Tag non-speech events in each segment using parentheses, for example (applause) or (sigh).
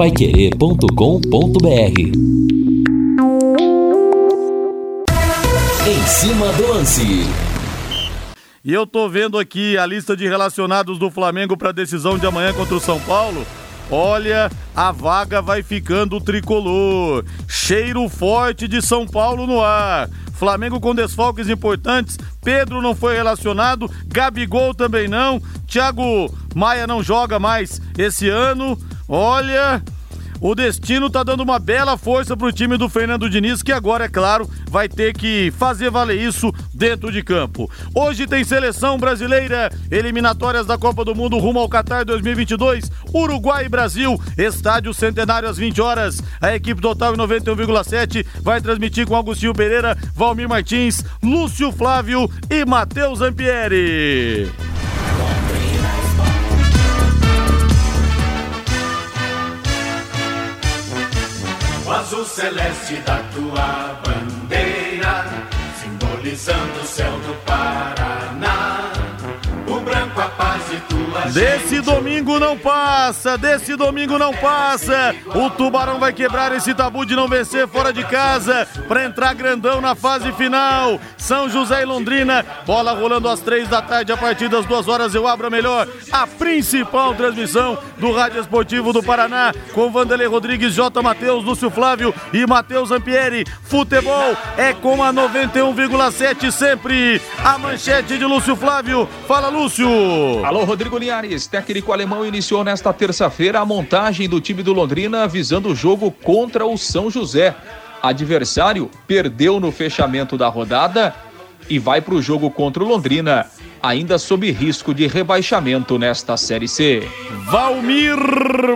paiquerê.com.br Em cima do lance. E eu tô vendo aqui a lista de relacionados do Flamengo para a decisão de amanhã contra o São Paulo. Olha, a vaga vai ficando tricolor. Cheiro forte de São Paulo no ar. Flamengo com desfalques importantes. Pedro não foi relacionado, Gabigol também não. Thiago Maia não joga mais esse ano. Olha, o destino tá dando uma bela força pro time do Fernando Diniz, que agora, é claro, vai ter que fazer valer isso dentro de campo. Hoje tem seleção brasileira, eliminatórias da Copa do Mundo rumo ao Qatar 2022, Uruguai e Brasil, estádio centenário às 20 horas. A equipe total em 91,7 vai transmitir com Agostinho Pereira, Valmir Martins, Lúcio Flávio e Matheus Ampieri. Azul celeste da tua bandeira, simbolizando o céu do Paraná. Desse domingo não passa, desse domingo não passa. O Tubarão vai quebrar esse tabu de não vencer fora de casa para entrar grandão na fase final. São José e Londrina, bola rolando às três da tarde, a partir das duas horas eu abro a melhor, a principal transmissão do Rádio Esportivo do Paraná, com Vanderlei Rodrigues, J. Matheus, Lúcio Flávio e Matheus Ampieri. Futebol é com a 91,7 sempre. A manchete de Lúcio Flávio. Fala, Lúcio. Alô, Rodrigo Técnico alemão iniciou nesta terça-feira a montagem do time do Londrina visando o jogo contra o São José. Adversário perdeu no fechamento da rodada e vai para o jogo contra o Londrina, ainda sob risco de rebaixamento nesta Série C. Valmir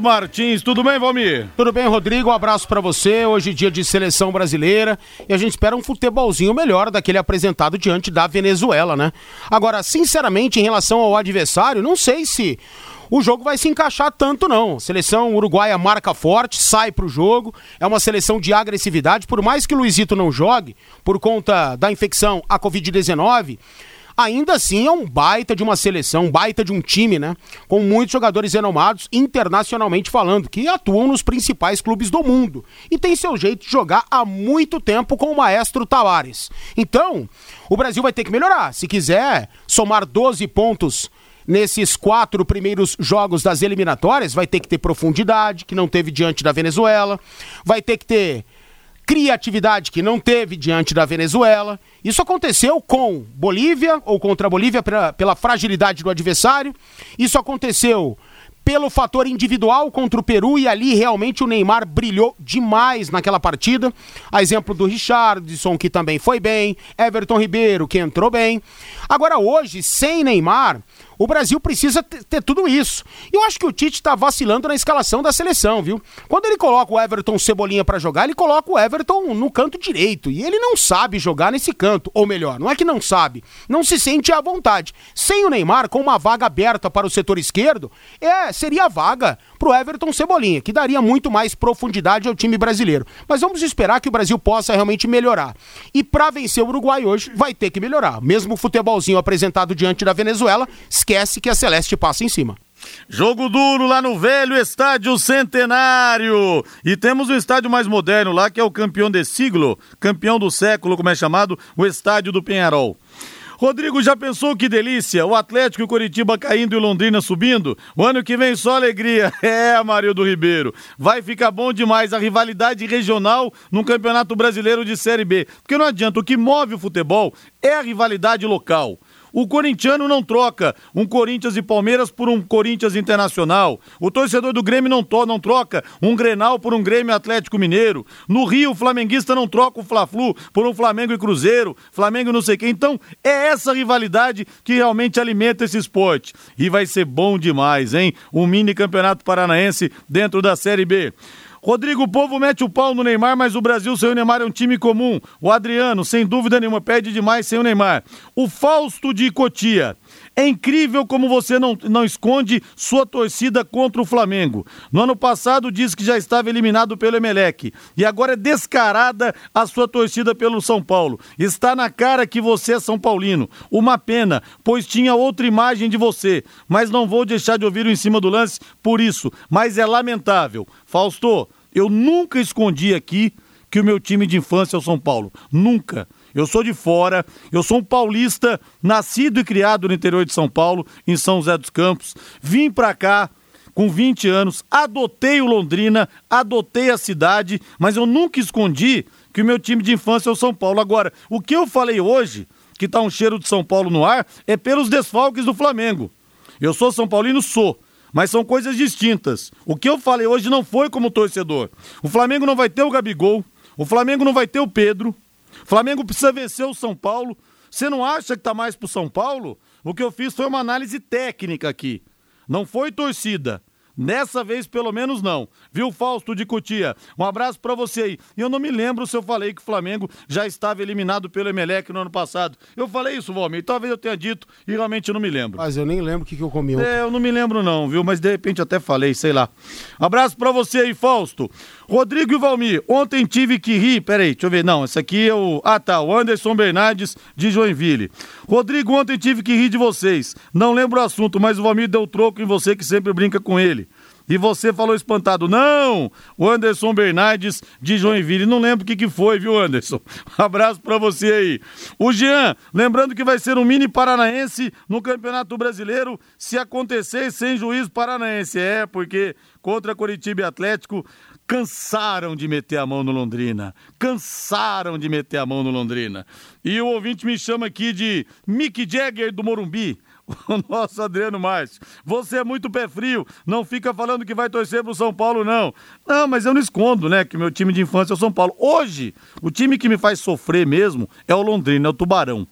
Martins, tudo bem, Valmir? Tudo bem, Rodrigo? Um abraço para você. Hoje é dia de seleção brasileira e a gente espera um futebolzinho melhor daquele apresentado diante da Venezuela, né? Agora, sinceramente, em relação ao adversário, não sei se o jogo vai se encaixar tanto não. Seleção uruguaia marca forte, sai pro jogo, é uma seleção de agressividade, por mais que o Luizito não jogue por conta da infecção à Covid-19, ainda assim é um baita de uma seleção, um baita de um time, né? Com muitos jogadores renomados, internacionalmente falando, que atuam nos principais clubes do mundo. E tem seu jeito de jogar há muito tempo com o maestro Tavares. Então, o Brasil vai ter que melhorar. Se quiser somar 12 pontos nesses quatro primeiros jogos das eliminatórias, vai ter que ter profundidade, que não teve diante da Venezuela, vai ter que ter criatividade que não teve diante da Venezuela. Isso aconteceu com Bolívia, ou contra a Bolívia, pela, pela fragilidade do adversário. Isso aconteceu pelo fator individual contra o Peru e ali realmente o Neymar brilhou demais naquela partida. A exemplo do Richardson, que também foi bem, Everton Ribeiro, que entrou bem. Agora hoje, sem Neymar, o Brasil precisa ter tudo isso. E eu acho que o Tite está vacilando na escalação da seleção, viu? Quando ele coloca o Everton Cebolinha para jogar, ele coloca o Everton no canto direito. E ele não sabe jogar nesse canto. Ou melhor, não é que não sabe, não se sente à vontade. Sem o Neymar, com uma vaga aberta para o setor esquerdo, é, seria a vaga para o Everton Cebolinha, que daria muito mais profundidade ao time brasileiro. Mas vamos esperar que o Brasil possa realmente melhorar. E para vencer o Uruguai hoje, vai ter que melhorar. Mesmo o futebolzinho apresentado diante da Venezuela, esquece que a Celeste passa em cima. Jogo duro lá no velho estádio Centenário. E temos um estádio mais moderno lá, que é o campeão de siglo, campeão do século, como é chamado, o estádio do Penharol. Rodrigo, já pensou que delícia? O Atlético e o Curitiba caindo e o Londrina subindo? O ano que vem só alegria. (laughs) É, Marildo Ribeiro. Vai ficar bom demais a rivalidade regional no Campeonato Brasileiro de Série B. Porque não adianta, o que move o futebol é a rivalidade local. O corintiano não troca um Corinthians e Palmeiras por um Corinthians Internacional. O torcedor do Grêmio não, to não troca um Grenal por um Grêmio Atlético Mineiro. No Rio, o flamenguista não troca o Fla-Flu por um Flamengo e Cruzeiro, Flamengo não sei quem. Então, é essa rivalidade que realmente alimenta esse esporte. E vai ser bom demais, hein? Um mini campeonato paranaense dentro da Série B. Rodrigo, povo mete o pau no Neymar, mas o Brasil sem o Neymar é um time comum. O Adriano, sem dúvida nenhuma, perde demais sem o Neymar. O Fausto de Cotia. É incrível como você não, não esconde sua torcida contra o Flamengo. No ano passado disse que já estava eliminado pelo Emelec. E agora é descarada a sua torcida pelo São Paulo. Está na cara que você é São Paulino. Uma pena, pois tinha outra imagem de você. Mas não vou deixar de ouvir o em cima do lance por isso. Mas é lamentável. Fausto, eu nunca escondi aqui que o meu time de infância é o São Paulo. Nunca. Eu sou de fora, eu sou um paulista, nascido e criado no interior de São Paulo, em São José dos Campos. Vim pra cá com 20 anos, adotei o Londrina, adotei a cidade, mas eu nunca escondi que o meu time de infância é o São Paulo. Agora, o que eu falei hoje, que tá um cheiro de São Paulo no ar, é pelos desfalques do Flamengo. Eu sou São Paulino? Sou. Mas são coisas distintas. O que eu falei hoje não foi como torcedor. O Flamengo não vai ter o Gabigol, o Flamengo não vai ter o Pedro, Flamengo precisa vencer o São Paulo. Você não acha que tá mais pro São Paulo? O que eu fiz foi uma análise técnica aqui. Não foi torcida. Nessa vez, pelo menos, não. Viu, Fausto de Cutia? Um abraço para você aí. E eu não me lembro se eu falei que o Flamengo já estava eliminado pelo Emelec no ano passado. Eu falei isso, Valmir. Talvez eu tenha dito e realmente não me lembro. Mas eu nem lembro o que, que eu comi É, eu não me lembro não, viu? Mas de repente até falei, sei lá. Abraço para você aí, Fausto. Rodrigo e Valmir, ontem tive que rir. Peraí, deixa eu ver. Não, esse aqui é o. Ah, tá. O Anderson Bernardes de Joinville. Rodrigo, ontem tive que rir de vocês. Não lembro o assunto, mas o Valmir deu troco em você que sempre brinca com ele. E você falou espantado, não! O Anderson Bernardes de Joinville. Não lembro o que, que foi, viu, Anderson? (laughs) Abraço para você aí. O Jean, lembrando que vai ser um mini paranaense no Campeonato Brasileiro, se acontecer sem juiz paranaense. É, porque contra Curitiba e Atlético cansaram de meter a mão no Londrina. Cansaram de meter a mão no Londrina. E o ouvinte me chama aqui de Mick Jagger do Morumbi. (laughs) o nosso Adriano Márcio. Você é muito pé frio, não fica falando que vai torcer pro São Paulo, não. Não, mas eu não escondo, né, que meu time de infância é o São Paulo. Hoje, o time que me faz sofrer mesmo é o Londrina, é o Tubarão.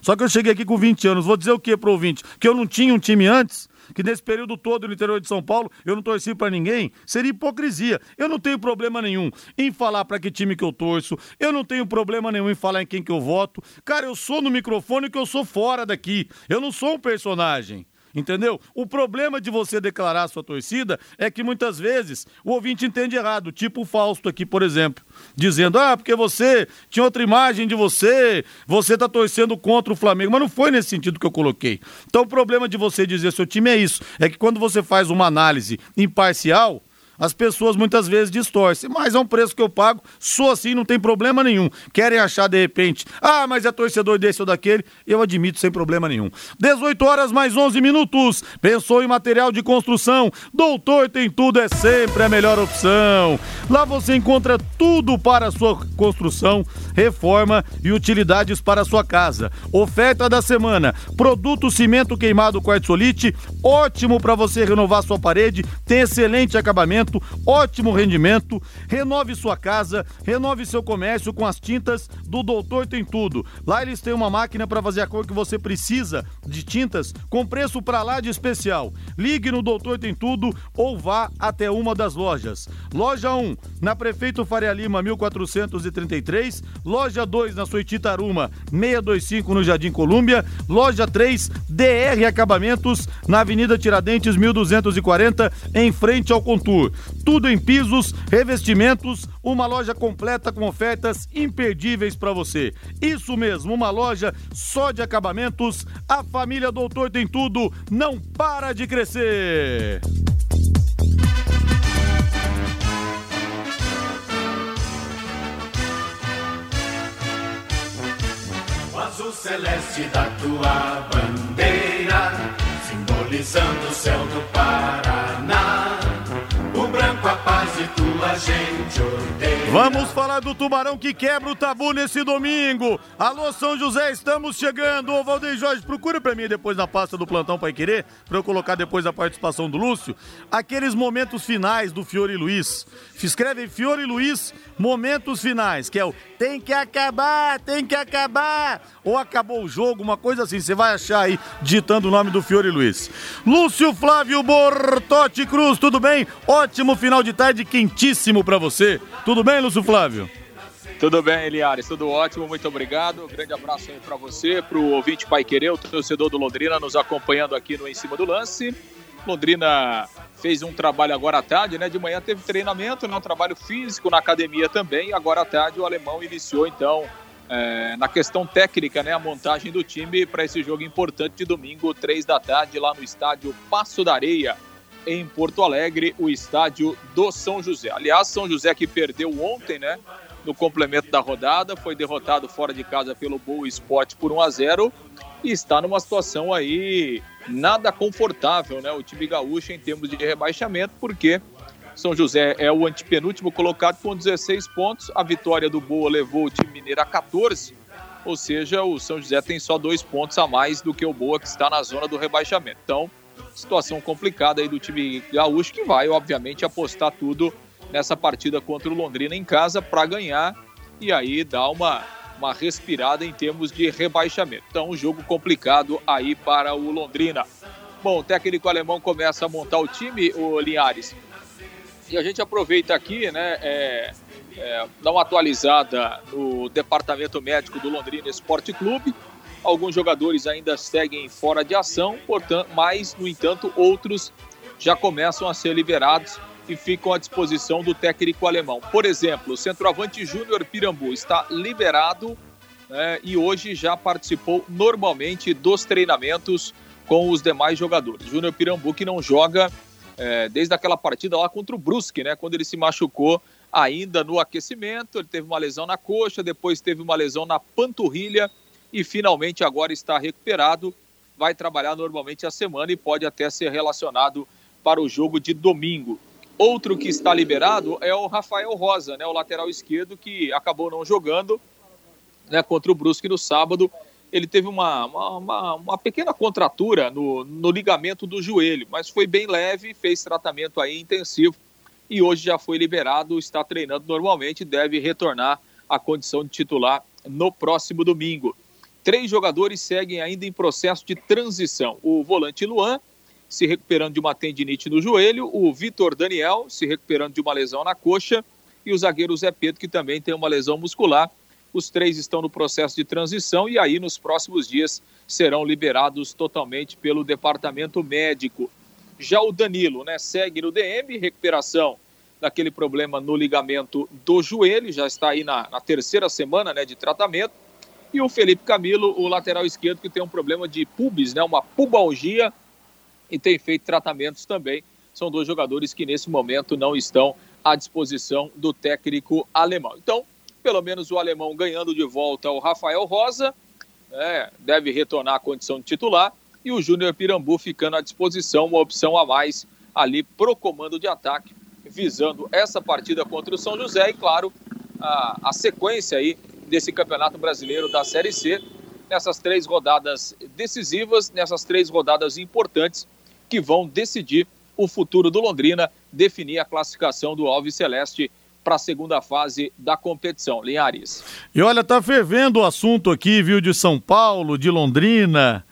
Só que eu cheguei aqui com 20 anos, vou dizer o que pro ouvinte? Que eu não tinha um time antes? Que nesse período todo no interior de São Paulo eu não torci para ninguém, seria hipocrisia. Eu não tenho problema nenhum em falar para que time que eu torço, eu não tenho problema nenhum em falar em quem que eu voto. Cara, eu sou no microfone que eu sou fora daqui. Eu não sou um personagem. Entendeu? O problema de você declarar sua torcida é que muitas vezes o ouvinte entende errado, tipo o Fausto aqui, por exemplo, dizendo: "Ah, porque você tinha outra imagem de você, você tá torcendo contra o Flamengo", mas não foi nesse sentido que eu coloquei. Então o problema de você dizer seu time é isso, é que quando você faz uma análise imparcial, as pessoas muitas vezes distorcem. Mas é um preço que eu pago, sou assim, não tem problema nenhum. Querem achar de repente, ah, mas é torcedor desse ou daquele, eu admito sem problema nenhum. 18 horas mais 11 minutos. Pensou em material de construção? Doutor Tem Tudo é sempre a melhor opção. Lá você encontra tudo para a sua construção, reforma e utilidades para a sua casa. Oferta da semana: produto cimento queimado quartzolite, ótimo para você renovar sua parede, tem excelente acabamento ótimo rendimento. Renove sua casa, renove seu comércio com as tintas do Doutor Tem Tudo. Lá eles têm uma máquina para fazer a cor que você precisa de tintas com preço para lá de especial. Ligue no Doutor Tem Tudo ou vá até uma das lojas. Loja 1, na Prefeito Faria Lima, 1433. Loja 2, na Soititaruma, 625 no Jardim Colúmbia. Loja 3, DR Acabamentos, na Avenida Tiradentes, 1240, em frente ao Contur. Tudo em pisos, revestimentos, uma loja completa com ofertas imperdíveis para você. Isso mesmo, uma loja só de acabamentos. A família Doutor tem tudo, não para de crescer. Azul celeste da tua bandeira, simbolizando o céu do Paraná. Branco a paz e tua gente odeia. Vamos falar do Tubarão que quebra o tabu nesse domingo. Alô, São José, estamos chegando. Ô, Valdeir Jorge, procura pra mim depois na pasta do Plantão Pai Querer, pra eu colocar depois a participação do Lúcio, aqueles momentos finais do Fiore Luiz. Escreve Fiore Luiz, momentos finais, que é o tem que acabar, tem que acabar, ou acabou o jogo, uma coisa assim. Você vai achar aí, digitando o nome do Fiore Luiz. Lúcio Flávio Bortotti Cruz, tudo bem? Ótimo final de tarde, quentíssimo pra você. Tudo bem, Lúcio Flávio? Tudo bem, Eliares, tudo ótimo, muito obrigado. Grande abraço aí para você, para o ouvinte Pai Querer, o torcedor do Londrina, nos acompanhando aqui no Em Cima do Lance. Londrina fez um trabalho agora à tarde, né? De manhã teve treinamento, né? um trabalho físico na academia também. Agora à tarde o alemão iniciou, então, é, na questão técnica, né? A montagem do time para esse jogo importante de domingo, três da tarde, lá no estádio Passo da Areia, em Porto Alegre, o estádio do São José. Aliás, São José que perdeu ontem, né? no complemento da rodada, foi derrotado fora de casa pelo Boa Esporte por 1 a 0 e está numa situação aí nada confortável, né? O time gaúcho em termos de rebaixamento, porque São José é o antepenúltimo colocado com 16 pontos, a vitória do Boa levou o time mineiro a 14, ou seja, o São José tem só dois pontos a mais do que o Boa que está na zona do rebaixamento. Então, situação complicada aí do time gaúcho que vai, obviamente, apostar tudo nessa partida contra o Londrina em casa para ganhar e aí dar uma, uma respirada em termos de rebaixamento. Então, um jogo complicado aí para o Londrina. Bom, o técnico alemão começa a montar o time, o Linhares. E a gente aproveita aqui, né, é, é, uma atualizada no departamento médico do Londrina Esporte Clube. Alguns jogadores ainda seguem fora de ação, portanto, mas, no entanto, outros já começam a ser liberados e ficam à disposição do técnico alemão. Por exemplo, o centroavante Júnior Pirambu está liberado né, e hoje já participou normalmente dos treinamentos com os demais jogadores. Júnior Pirambu que não joga é, desde aquela partida lá contra o Brusque, né, quando ele se machucou ainda no aquecimento, ele teve uma lesão na coxa, depois teve uma lesão na panturrilha e finalmente agora está recuperado, vai trabalhar normalmente a semana e pode até ser relacionado para o jogo de domingo. Outro que está liberado é o Rafael Rosa, né, o lateral esquerdo, que acabou não jogando né, contra o Brusque no sábado. Ele teve uma, uma, uma, pequena contratura no, no ligamento do joelho, mas foi bem leve, fez tratamento aí intensivo e hoje já foi liberado, está treinando normalmente deve retornar à condição de titular no próximo domingo. Três jogadores seguem ainda em processo de transição: o volante Luan, se recuperando de uma tendinite no joelho, o Vitor Daniel se recuperando de uma lesão na coxa e o zagueiro Zé Pedro, que também tem uma lesão muscular. Os três estão no processo de transição e aí nos próximos dias serão liberados totalmente pelo departamento médico. Já o Danilo, né, segue no DM, recuperação daquele problema no ligamento do joelho, já está aí na, na terceira semana né, de tratamento. E o Felipe Camilo, o lateral esquerdo, que tem um problema de pubis, né, uma pubalgia, e tem feito tratamentos também. São dois jogadores que nesse momento não estão à disposição do técnico alemão. Então, pelo menos o alemão ganhando de volta o Rafael Rosa, né, deve retornar à condição de titular, e o Júnior Pirambu ficando à disposição, uma opção a mais ali pro comando de ataque, visando essa partida contra o São José e, claro, a, a sequência aí desse Campeonato Brasileiro da Série C, nessas três rodadas decisivas, nessas três rodadas importantes que vão decidir o futuro do Londrina, definir a classificação do Alves Celeste para a segunda fase da competição. Linhares. E olha, tá fervendo o assunto aqui, viu, de São Paulo, de Londrina,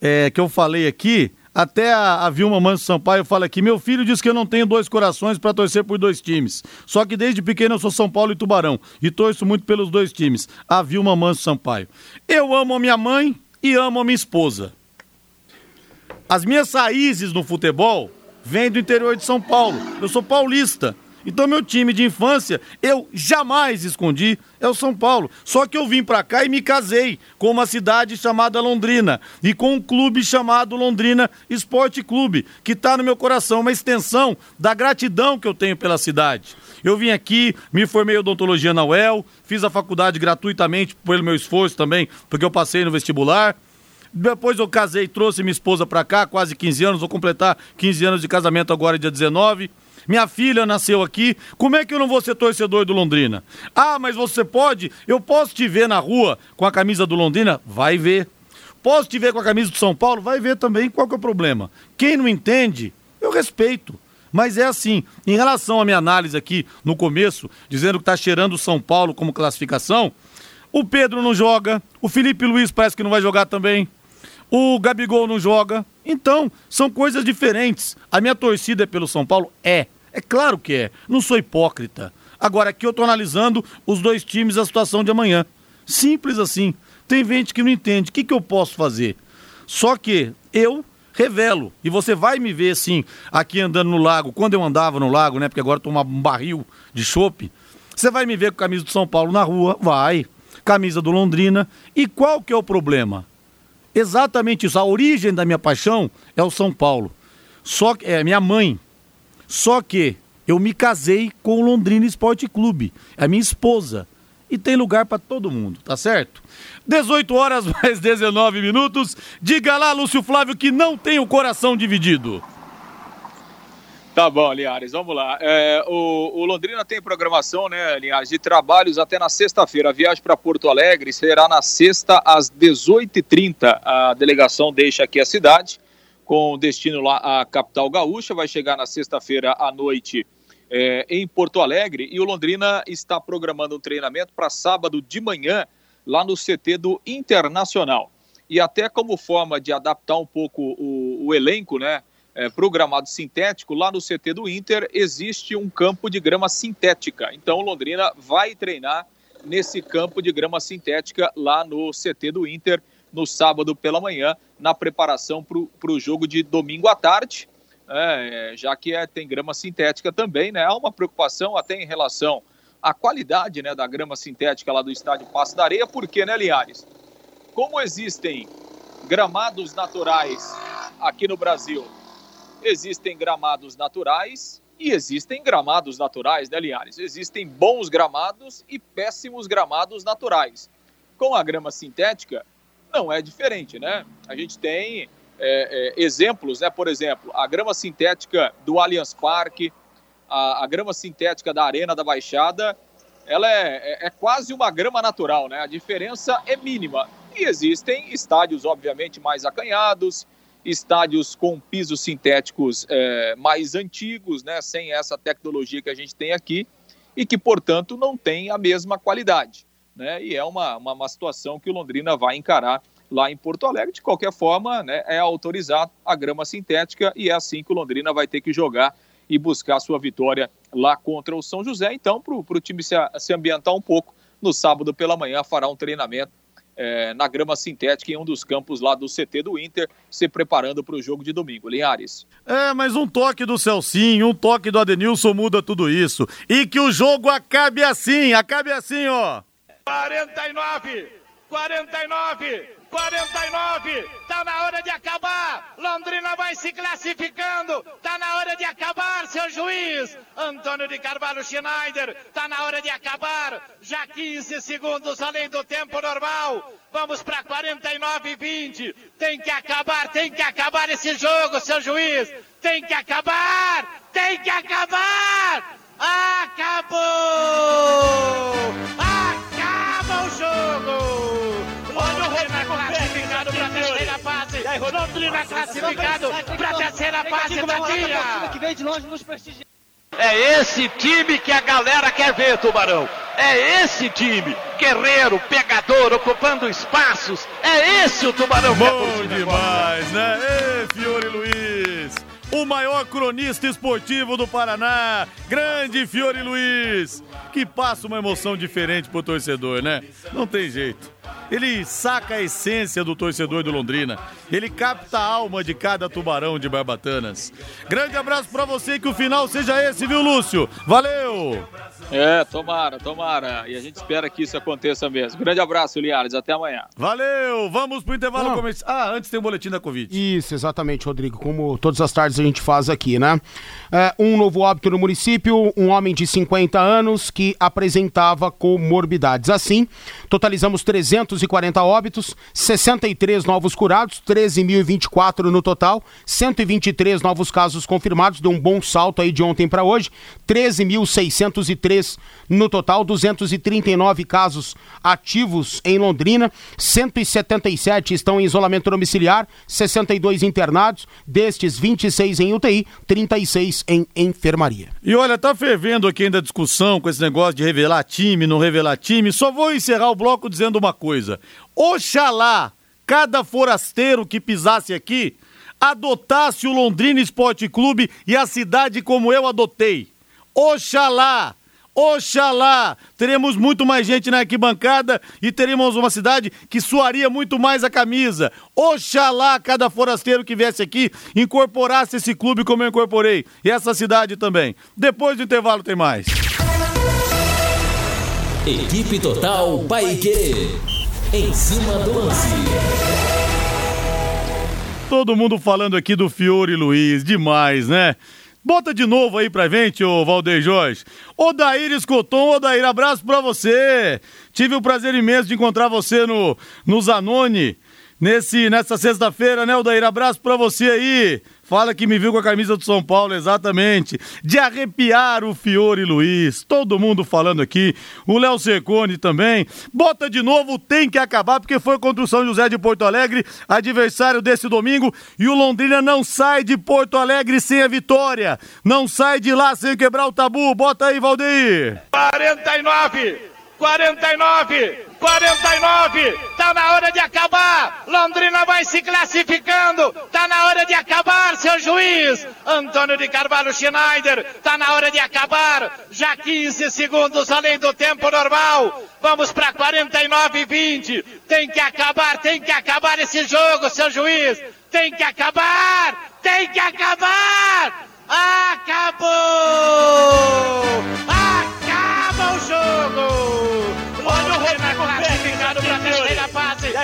é, que eu falei aqui. Até a, a Vilma Manso Sampaio fala aqui: meu filho diz que eu não tenho dois corações para torcer por dois times. Só que desde pequeno eu sou São Paulo e Tubarão. E torço muito pelos dois times. A Vilma Manso Sampaio. Eu amo a minha mãe e amo a minha esposa. As minhas raízes no futebol vêm do interior de São Paulo. Eu sou paulista. Então meu time de infância, eu jamais escondi, é o São Paulo. Só que eu vim para cá e me casei com uma cidade chamada Londrina e com um clube chamado Londrina Esporte Clube, que está no meu coração, uma extensão da gratidão que eu tenho pela cidade. Eu vim aqui, me formei em odontologia na UEL, fiz a faculdade gratuitamente pelo meu esforço também, porque eu passei no vestibular. Depois eu casei, trouxe minha esposa pra cá, quase 15 anos, vou completar 15 anos de casamento agora, dia 19. Minha filha nasceu aqui, como é que eu não vou ser torcedor do Londrina? Ah, mas você pode? Eu posso te ver na rua com a camisa do Londrina? Vai ver. Posso te ver com a camisa do São Paulo? Vai ver também. Qual que é o problema? Quem não entende, eu respeito. Mas é assim, em relação à minha análise aqui no começo, dizendo que está cheirando o São Paulo como classificação, o Pedro não joga, o Felipe Luiz parece que não vai jogar também o Gabigol não joga. Então, são coisas diferentes. A minha torcida é pelo São Paulo? É. É claro que é. Não sou hipócrita. Agora, aqui eu estou analisando os dois times, a situação de amanhã. Simples assim. Tem gente que não entende. O que, que eu posso fazer? Só que eu revelo. E você vai me ver, assim, aqui andando no lago, quando eu andava no lago, né? Porque agora estou um barril de chope. Você vai me ver com camisa do São Paulo na rua? Vai. Camisa do Londrina. E qual que é o problema? Exatamente isso. A origem da minha paixão é o São Paulo. Só que é minha mãe. Só que eu me casei com o Londrina Esporte Clube, é a minha esposa. E tem lugar para todo mundo, tá certo? 18 horas (laughs) mais 19 minutos. Diga lá, Lúcio Flávio, que não tem o coração dividido. Tá bom, Linhares, vamos lá. É, o, o, Londrina tem programação, né, Linhares, de trabalhos até na sexta-feira. A viagem para Porto Alegre será na sexta às 18h30. A delegação deixa aqui a cidade, com destino lá à capital gaúcha. Vai chegar na sexta-feira à noite é, em Porto Alegre e o Londrina está programando um treinamento para sábado de manhã lá no CT do Internacional. E até como forma de adaptar um pouco o, o elenco, né, é, para o gramado sintético, lá no CT do Inter existe um campo de grama sintética. Então o Londrina vai treinar nesse campo de grama sintética lá no CT do Inter no sábado pela manhã, na preparação para o jogo de domingo à tarde é, já que é, tem grama sintética também, né? Há uma preocupação até em relação à qualidade né, da grama sintética lá do estádio Passo da Areia, porque, né, Liares? Como existem gramados naturais aqui no Brasil, existem gramados naturais e existem gramados naturais, né, Liares? Existem bons gramados e péssimos gramados naturais. Com a grama sintética, não é diferente, né? A gente tem é, é, exemplos, né? Por exemplo, a grama sintética do Allianz Parque, a, a grama sintética da Arena da Baixada, ela é, é, é, quase uma grama natural, né? A diferença é mínima. E existem estádios, obviamente, mais acanhados, estádios com pisos sintéticos é, mais antigos, né? Sem essa tecnologia que a gente tem aqui e que, portanto, não tem a mesma qualidade. Né? E é uma, uma, uma situação que o Londrina vai encarar lá em Porto Alegre. De qualquer forma, né, é autorizado a grama sintética e é assim que o Londrina vai ter que jogar e buscar sua vitória lá contra o São José. Então, para o time se, se ambientar um pouco, no sábado pela manhã fará um treinamento é, na grama sintética em um dos campos lá do CT do Inter, se preparando para o jogo de domingo. Linhares. É, mas um toque do Celcinho, um toque do Adenilson muda tudo isso. E que o jogo acabe assim, acabe assim, ó. 49, 49, 49, tá na hora de acabar. Londrina vai se classificando. Tá na hora de acabar, seu juiz. Antônio de Carvalho Schneider, tá na hora de acabar. Já 15 segundos além do tempo normal. Vamos para 49 e 20. Tem que acabar, tem que acabar esse jogo, seu juiz. Tem que acabar! Tem que acabar! Acabou! Acaba o jogo! classificado para a terceira fase. Londrina classificado para a terceira fase da dia. que vem de longe nos prestigiar. É esse time que a galera quer ver, Tubarão. É esse time. Guerreiro, pegador, ocupando espaços. É esse o Tubarão Bom demais, né? Ei. O maior cronista esportivo do Paraná. Grande Fiore Luiz. Que passa uma emoção diferente pro torcedor, né? Não tem jeito. Ele saca a essência do torcedor do Londrina. Ele capta a alma de cada tubarão de Barbatanas. Grande abraço para você e que o final seja esse, viu, Lúcio? Valeu! É, tomara, tomara. E a gente espera que isso aconteça mesmo. Grande abraço, Liares. Até amanhã. Valeu! Vamos pro intervalo comercial. Ah, antes tem o um boletim da Covid. Isso, exatamente, Rodrigo. Como todas as tardes a gente faz aqui, né? É, um novo óbito no município, um homem de 50 anos que apresentava comorbidades. Assim, totalizamos 340 óbitos, 63 novos curados, 13.024 no total, 123 novos casos confirmados, deu um bom salto aí de ontem para hoje, 13.603 no total, 239 casos ativos em Londrina, 177 estão em isolamento domiciliar, 62 internados, destes 26 em UTI, 36 em enfermaria. E olha, tá fervendo aqui ainda a discussão com esse negócio de revelar time, não revelar time. Só vou encerrar o bloco dizendo uma coisa. Oxalá cada forasteiro que pisasse aqui adotasse o Londrina Esporte Clube e a cidade como eu adotei. Oxalá! Oxalá! Teremos muito mais gente na arquibancada e teremos uma cidade que suaria muito mais a camisa. Oxalá cada forasteiro que viesse aqui incorporasse esse clube como eu incorporei. E essa cidade também. Depois do intervalo tem mais. Equipe Total Paique. Em cima do lance. Todo mundo falando aqui do Fiore Luiz, demais, né? Bota de novo aí pra gente, ô Valdeir Jorge. Odair Escoton, Odair, abraço pra você. Tive o prazer imenso de encontrar você no, no Zanoni nesse, nessa sexta-feira, né, Odair? Abraço pra você aí. Fala que me viu com a camisa do São Paulo, exatamente. De arrepiar o Fiore Luiz. Todo mundo falando aqui. O Léo Secone também. Bota de novo, tem que acabar, porque foi contra o São José de Porto Alegre, adversário desse domingo. E o Londrina não sai de Porto Alegre sem a vitória. Não sai de lá sem quebrar o tabu. Bota aí, Valdeir. 49, 49, 49, tá na hora de acabar. Londrina vai se classificando, tá na hora de acabar, seu juiz. Antônio de Carvalho Schneider, tá na hora de acabar. Já 15 segundos além do tempo normal. Vamos para 49 e 20. Tem que acabar, tem que acabar esse jogo, seu juiz. Tem que acabar, tem que acabar. Acabou! Acaba o jogo!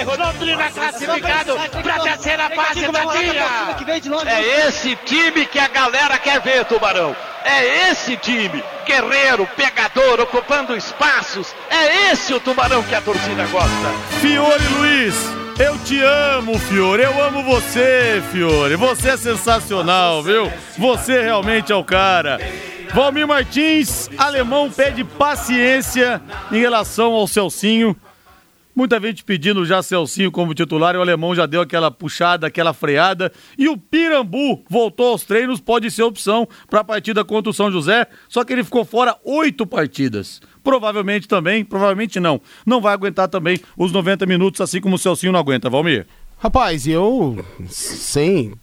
Fase! Londrina classificado para a terceira fase da dia! É esse time que a galera quer ver, Tubarão. É esse time, guerreiro, pegador, ocupando espaços. É esse o Tubarão que a torcida gosta. Fiore Luiz, eu te amo, Fiore. Eu amo você, Fiore. Você é sensacional, viu? Você realmente é o cara. Valmir Martins, alemão pede paciência em relação ao Celcinho. Muita gente pedindo já Celcinho como titular e o alemão já deu aquela puxada, aquela freada. E o Pirambu voltou aos treinos, pode ser opção para a partida contra o São José, só que ele ficou fora oito partidas. Provavelmente também, provavelmente não, não vai aguentar também os 90 minutos, assim como o Celcinho não aguenta, Valmir. Rapaz, eu, sem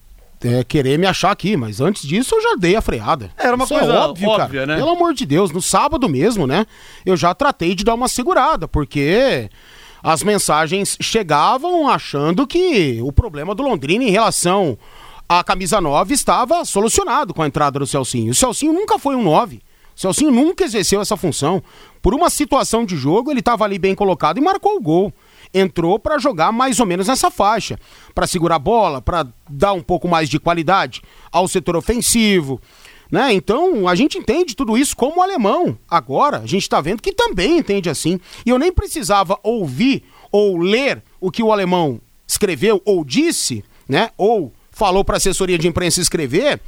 é, querer me achar aqui, mas antes disso eu já dei a freada. Era uma Isso coisa é óbvio, óbvia, cara. né? Pelo amor de Deus, no sábado mesmo, né? Eu já tratei de dar uma segurada, porque as mensagens chegavam achando que o problema do Londrina em relação à camisa 9 estava solucionado com a entrada do Celcinho. O Celcinho nunca foi um 9. O Celcinho nunca exerceu essa função. Por uma situação de jogo, ele estava ali bem colocado e marcou o gol. Entrou para jogar mais ou menos nessa faixa, para segurar a bola, para dar um pouco mais de qualidade ao setor ofensivo. Né? Então, a gente entende tudo isso como alemão. Agora, a gente está vendo que também entende assim. E eu nem precisava ouvir ou ler o que o alemão escreveu ou disse, né? Ou falou para a assessoria de imprensa escrever,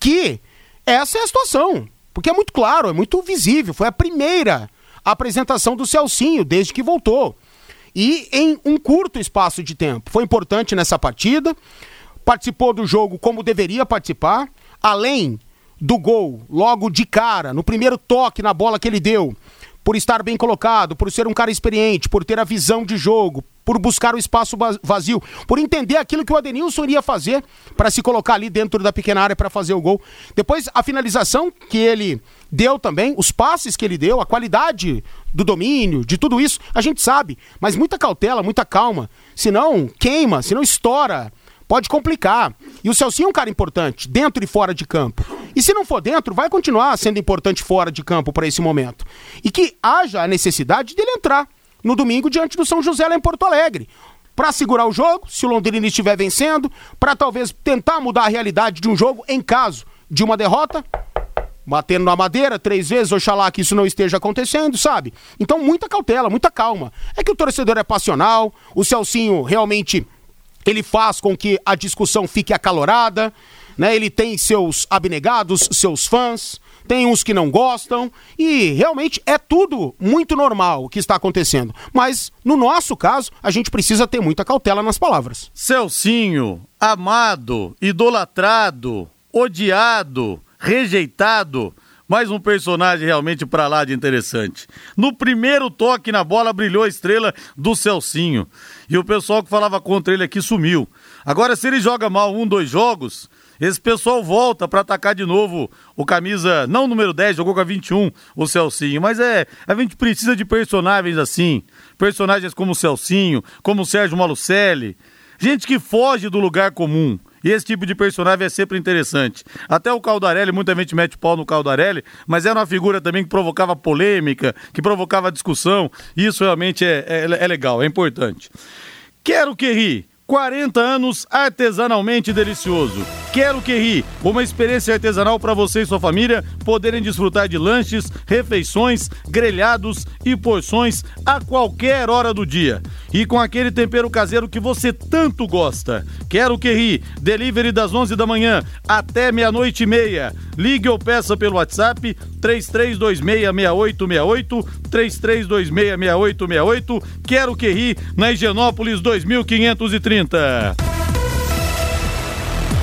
que essa é a situação. Porque é muito claro, é muito visível. Foi a primeira apresentação do Celcinho desde que voltou. E em um curto espaço de tempo. Foi importante nessa partida. Participou do jogo como deveria participar. Além do gol, logo de cara, no primeiro toque na bola que ele deu, por estar bem colocado, por ser um cara experiente, por ter a visão de jogo, por buscar o espaço va- vazio, por entender aquilo que o Adenilson iria fazer para se colocar ali dentro da pequena área para fazer o gol. Depois a finalização que ele deu também, os passes que ele deu, a qualidade do domínio, de tudo isso, a gente sabe, mas muita cautela, muita calma, senão queima, senão estoura pode complicar. E o Celcinho é um cara importante, dentro e fora de campo. E se não for dentro, vai continuar sendo importante fora de campo para esse momento. E que haja a necessidade dele entrar no domingo diante do São José lá em Porto Alegre. Para segurar o jogo, se o Londrina estiver vencendo, para talvez tentar mudar a realidade de um jogo em caso de uma derrota, batendo na madeira três vezes, oxalá que isso não esteja acontecendo, sabe? Então, muita cautela, muita calma. É que o torcedor é passional, o Celcinho realmente ele faz com que a discussão fique acalorada, né? Ele tem seus abnegados, seus fãs, tem uns que não gostam e realmente é tudo muito normal o que está acontecendo. Mas no nosso caso, a gente precisa ter muita cautela nas palavras. Celcinho, amado, idolatrado, odiado, rejeitado, mais um personagem realmente pra lá de interessante. No primeiro toque na bola brilhou a estrela do Celcinho. E o pessoal que falava contra ele aqui sumiu. Agora, se ele joga mal um, dois jogos, esse pessoal volta para atacar de novo o camisa, não número 10, jogou com a 21, o Celcinho, mas é, a gente precisa de personagens assim, personagens como o Celcinho, como o Sérgio Malucelli, gente que foge do lugar comum. E esse tipo de personagem é sempre interessante. Até o Caldarelli, muita gente mete pau no Caldarelli, mas era uma figura também que provocava polêmica, que provocava discussão. Isso realmente é, é, é legal, é importante. Quero que ri. 40 anos artesanalmente delicioso. Quero que ri, uma experiência artesanal para você e sua família poderem desfrutar de lanches, refeições, grelhados e porções a qualquer hora do dia. E com aquele tempero caseiro que você tanto gosta. Quero que ri, delivery das 11 da manhã até meia-noite e meia. Ligue ou peça pelo WhatsApp 33266868, 33266868. Quero que ri, na Higienópolis 2530.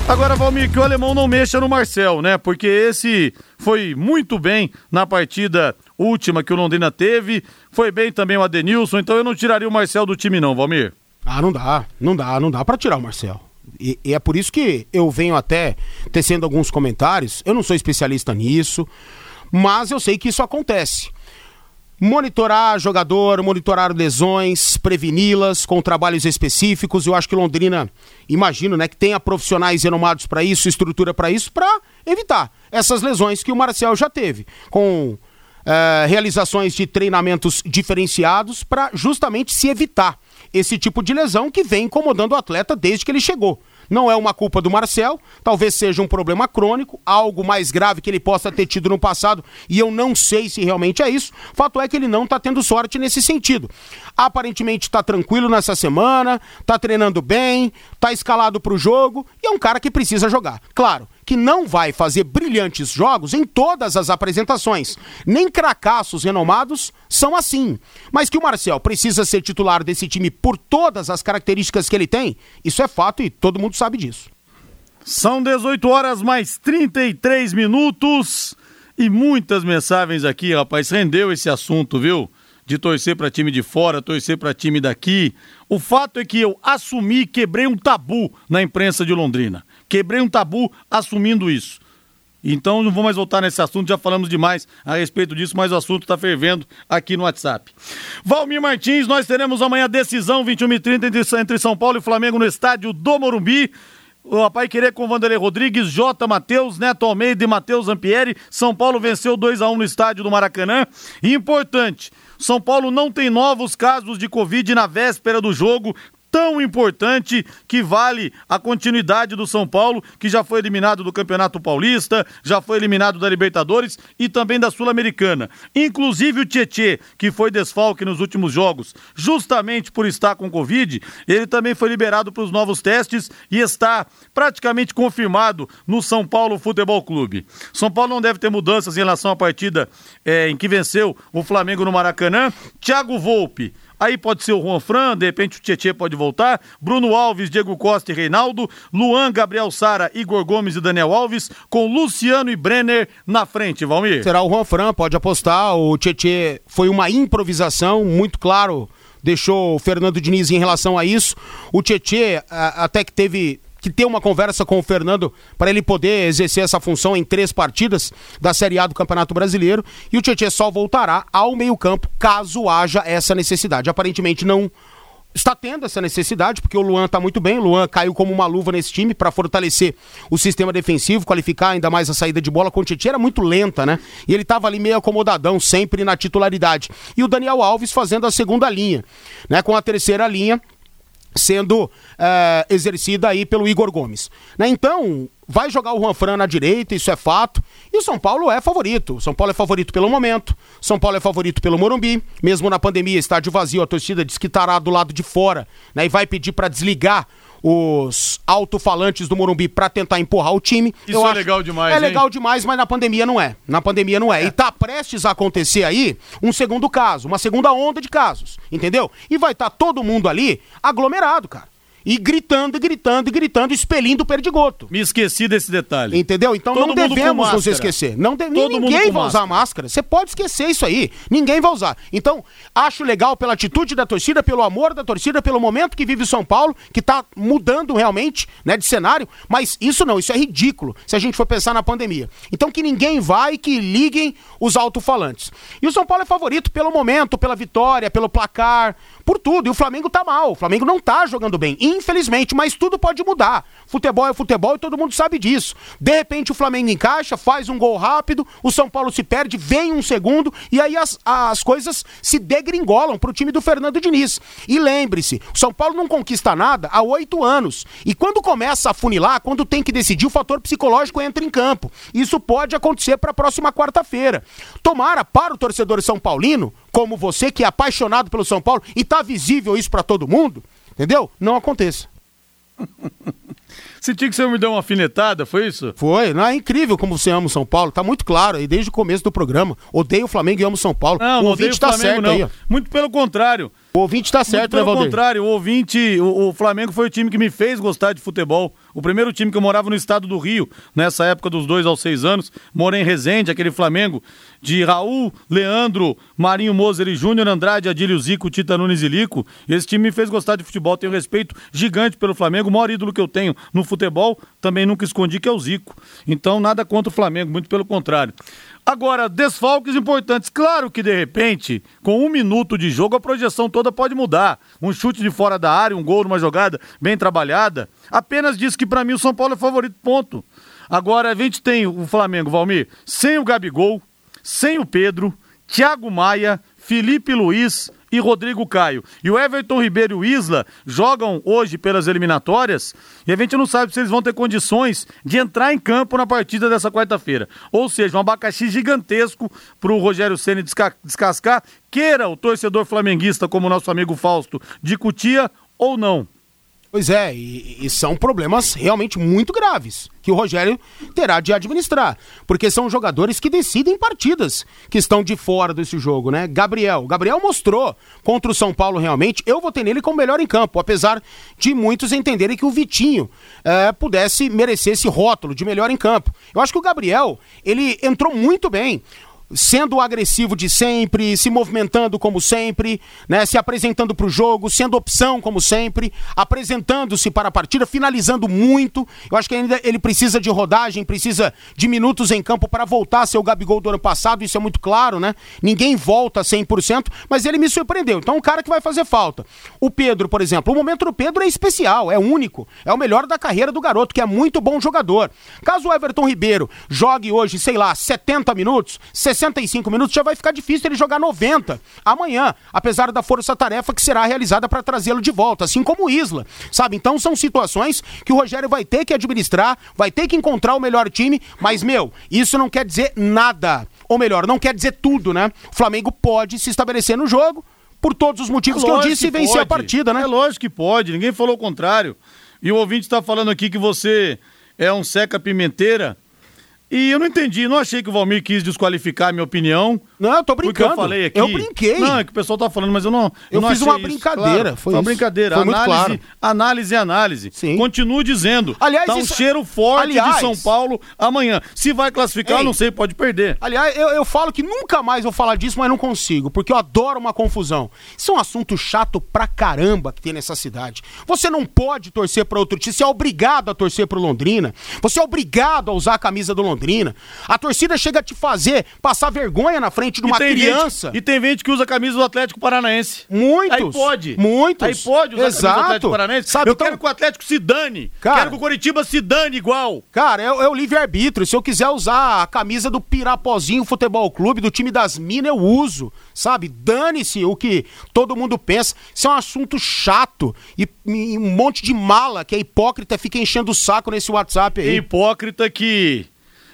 Agora, Valmir, que o alemão não mexa no Marcel, né? Porque esse foi muito bem na partida última que o Londrina teve. Foi bem também o Adenilson, então eu não tiraria o Marcel do time, não, Valmir. Ah, não dá, não dá, não dá para tirar o Marcel. E, e, é por isso que eu venho até tecendo alguns comentários. Eu não sou especialista nisso, mas eu sei que isso acontece monitorar jogador, monitorar lesões, preveni-las com trabalhos específicos. Eu acho que Londrina, imagino, né, que tenha profissionais renomados para isso, estrutura para isso, para evitar essas lesões que o Marcel já teve, com é, realizações de treinamentos diferenciados para justamente se evitar esse tipo de lesão que vem incomodando o atleta desde que ele chegou. Não é uma culpa do Marcel, talvez seja um problema crônico, algo mais grave que ele possa ter tido no passado, e eu não sei se realmente é isso. Fato é que ele não está tendo sorte nesse sentido. Aparentemente está tranquilo nessa semana, está treinando bem, está escalado para o jogo e é um cara que precisa jogar. Claro, que não vai fazer brilhantes jogos em todas as apresentações. Nem cracassos renomados são assim. Mas que o Marcel precisa ser titular desse time por todas as características que ele tem, isso é fato e todo mundo sabe disso. São 18 horas mais 33 minutos e muitas mensagens aqui, rapaz. Rendeu esse assunto, viu? De torcer para time de fora, torcer para time daqui. O fato é que eu assumi, quebrei um tabu na imprensa de Londrina. Quebrei um tabu assumindo isso. Então não vou mais voltar nesse assunto, já falamos demais a respeito disso, mas o assunto está fervendo aqui no WhatsApp. Valmir Martins, nós teremos amanhã decisão 21h30 entre São Paulo e Flamengo no estádio do Morumbi. O Pai Querer com Vanderlei Rodrigues, J. Matheus, Neto Almeida e Matheus Ampieri. São Paulo venceu 2 a 1 no estádio do Maracanã. E importante, São Paulo não tem novos casos de Covid na véspera do jogo tão importante que vale a continuidade do São Paulo, que já foi eliminado do Campeonato Paulista, já foi eliminado da Libertadores e também da Sul-Americana. Inclusive o Tietê, que foi desfalque nos últimos jogos, justamente por estar com Covid, ele também foi liberado para os novos testes e está praticamente confirmado no São Paulo Futebol Clube. São Paulo não deve ter mudanças em relação à partida é, em que venceu o Flamengo no Maracanã. Thiago Volpe Aí pode ser o Juan Fran, de repente o Tietchan pode voltar. Bruno Alves, Diego Costa e Reinaldo. Luan, Gabriel Sara, Igor Gomes e Daniel Alves. Com Luciano e Brenner na frente, Valmir. Será o Juan Fran, pode apostar. O Tietchan foi uma improvisação, muito claro deixou o Fernando Diniz em relação a isso. O Tietê até que teve que ter uma conversa com o Fernando para ele poder exercer essa função em três partidas da Série A do Campeonato Brasileiro. E o Tietchan só voltará ao meio-campo caso haja essa necessidade. Aparentemente não está tendo essa necessidade, porque o Luan está muito bem, o Luan caiu como uma luva nesse time para fortalecer o sistema defensivo, qualificar ainda mais a saída de bola, com o Tietchan era muito lenta, né? E ele estava ali meio acomodadão, sempre na titularidade. E o Daniel Alves fazendo a segunda linha, né? Com a terceira linha, sendo é, exercida aí pelo Igor Gomes. Né? Então, vai jogar o Juan Fran na direita, isso é fato. E o São Paulo é favorito. São Paulo é favorito pelo momento. São Paulo é favorito pelo Morumbi. Mesmo na pandemia, estádio vazio, a torcida diz que estará do lado de fora né? e vai pedir para desligar os alto-falantes do Morumbi para tentar empurrar o time. Isso é legal demais, É hein? legal demais, mas na pandemia não é. Na pandemia não é. é. E tá prestes a acontecer aí um segundo caso, uma segunda onda de casos, entendeu? E vai estar tá todo mundo ali aglomerado, cara. E gritando, gritando, gritando, expelindo o perdigoto. Me esqueci desse detalhe. Entendeu? Então Todo não devemos nos esquecer. Não de... Todo Ninguém vai usar máscara. Você pode esquecer isso aí. Ninguém vai usar. Então, acho legal pela atitude da torcida, pelo amor da torcida, pelo momento que vive o São Paulo, que tá mudando realmente, né, de cenário. Mas isso não, isso é ridículo se a gente for pensar na pandemia. Então que ninguém vai, que liguem os alto-falantes. E o São Paulo é favorito pelo momento, pela vitória, pelo placar, por tudo. E o Flamengo tá mal. O Flamengo não tá jogando bem, infelizmente, mas tudo pode mudar. Futebol é futebol e todo mundo sabe disso. De repente o Flamengo encaixa, faz um gol rápido, o São Paulo se perde, vem um segundo e aí as, as coisas se degringolam pro time do Fernando Diniz. E lembre-se, o São Paulo não conquista nada há oito anos. E quando começa a funilar, quando tem que decidir, o fator psicológico entra em campo. Isso pode acontecer para a próxima quarta-feira. Tomara para o torcedor São Paulino, como você que é apaixonado pelo São Paulo e tá visível isso para todo mundo, entendeu? Não aconteça. (laughs) Sentiu que você me deu uma alfinetada, foi isso? Foi, não é incrível como você ama o São Paulo, tá muito claro aí desde o começo do programa. Odeio o Flamengo e amo o São Paulo. Não, o não odeio o tá Flamengo, certo não. aí. Muito pelo contrário. O ouvinte tá certo, Muito né, pelo Valdir? contrário, o ouvinte, o, o Flamengo foi o time que me fez gostar de futebol. O primeiro time que eu morava no estado do Rio, nessa época dos dois aos seis anos, morei em Resende, aquele Flamengo de Raul, Leandro, Marinho Moser e Júnior, Andrade, Adílio Zico, Tita Nunes e Lico. Esse time me fez gostar de futebol, tenho respeito gigante pelo Flamengo, o maior ídolo que eu tenho no futebol, também nunca escondi que é o Zico. Então nada contra o Flamengo, muito pelo contrário. Agora, desfalques importantes. Claro que, de repente, com um minuto de jogo, a projeção toda pode mudar. Um chute de fora da área, um gol numa jogada bem trabalhada. Apenas diz que, para mim, o São Paulo é favorito, ponto. Agora, a gente tem o Flamengo, Valmir, sem o Gabigol, sem o Pedro, Thiago Maia, Felipe Luiz e Rodrigo Caio. E o Everton Ribeiro e o Isla jogam hoje pelas eliminatórias e a gente não sabe se eles vão ter condições de entrar em campo na partida dessa quarta-feira. Ou seja, um abacaxi gigantesco para o Rogério Ceni descascar, queira o torcedor flamenguista como nosso amigo Fausto de Cutia ou não. Pois é, e, e são problemas realmente muito graves que o Rogério terá de administrar, porque são jogadores que decidem partidas que estão de fora desse jogo, né? Gabriel, Gabriel mostrou contra o São Paulo realmente, eu votei nele como melhor em campo, apesar de muitos entenderem que o Vitinho eh, pudesse merecer esse rótulo de melhor em campo. Eu acho que o Gabriel, ele entrou muito bem sendo agressivo de sempre, se movimentando como sempre, né, se apresentando para o jogo, sendo opção como sempre, apresentando-se para a partida, finalizando muito. Eu acho que ainda ele precisa de rodagem, precisa de minutos em campo para voltar a ser o Gabigol do ano passado, isso é muito claro, né? Ninguém volta 100%, mas ele me surpreendeu. Então, um cara que vai fazer falta. O Pedro, por exemplo, o momento do Pedro é especial, é único, é o melhor da carreira do garoto, que é muito bom jogador. Caso o Everton Ribeiro jogue hoje, sei lá, 70 minutos, 65 minutos, já vai ficar difícil ele jogar 90 amanhã, apesar da força-tarefa que será realizada para trazê-lo de volta, assim como o Isla, sabe? Então são situações que o Rogério vai ter que administrar, vai ter que encontrar o melhor time, mas, meu, isso não quer dizer nada. Ou melhor, não quer dizer tudo, né? O Flamengo pode se estabelecer no jogo, por todos os motivos que eu disse, e vencer a partida, né? É lógico que pode, ninguém falou o contrário. E o ouvinte está falando aqui que você é um seca pimenteira. E eu não entendi, não achei que o Valmir quis desqualificar a minha opinião. Não, eu tô Porque brincando. eu falei aqui. Eu brinquei. Não, é que o pessoal tá falando, mas eu não. Eu não fiz uma brincadeira, Claro, foi uma brincadeira. Foi análise, claro. análise é análise. Sim. Continuo dizendo. Aliás, tá um isso- cheiro forte Aliás- de São Paulo amanhã. Se vai classificar, eu Ei. não sei, pode perder. Aliás, eu, eu falo que nunca mais vou falar disso, mas não consigo, porque eu adoro uma confusão. Isso é um assunto chato pra caramba que tem nessa cidade. Você não pode torcer pra outro time, você é obrigado a torcer pro Londrina, você é obrigado a usar a camisa do Londrina. A torcida chega a te fazer passar vergonha na frente de uma criança. Gente, e tem gente que usa a camisa do Atlético Paranaense. Muitos. Aí pode. Muitos. Aí pode usar a camisa do Exato. Atlético Paranaense. Sabe, eu então- quero que o Atlético se dane. Cara- quero que o Coritiba se dane igual. Cara, é, é o livre-arbítrio. Se eu quiser usar a camisa do Pirapozinho Futebol Clube, do time das Minas, eu uso. Sabe? Dane-se o que todo mundo pensa. Isso é um assunto chato. E, e um monte de mala que é hipócrita fica enchendo o saco nesse WhatsApp aí. Hipócrita que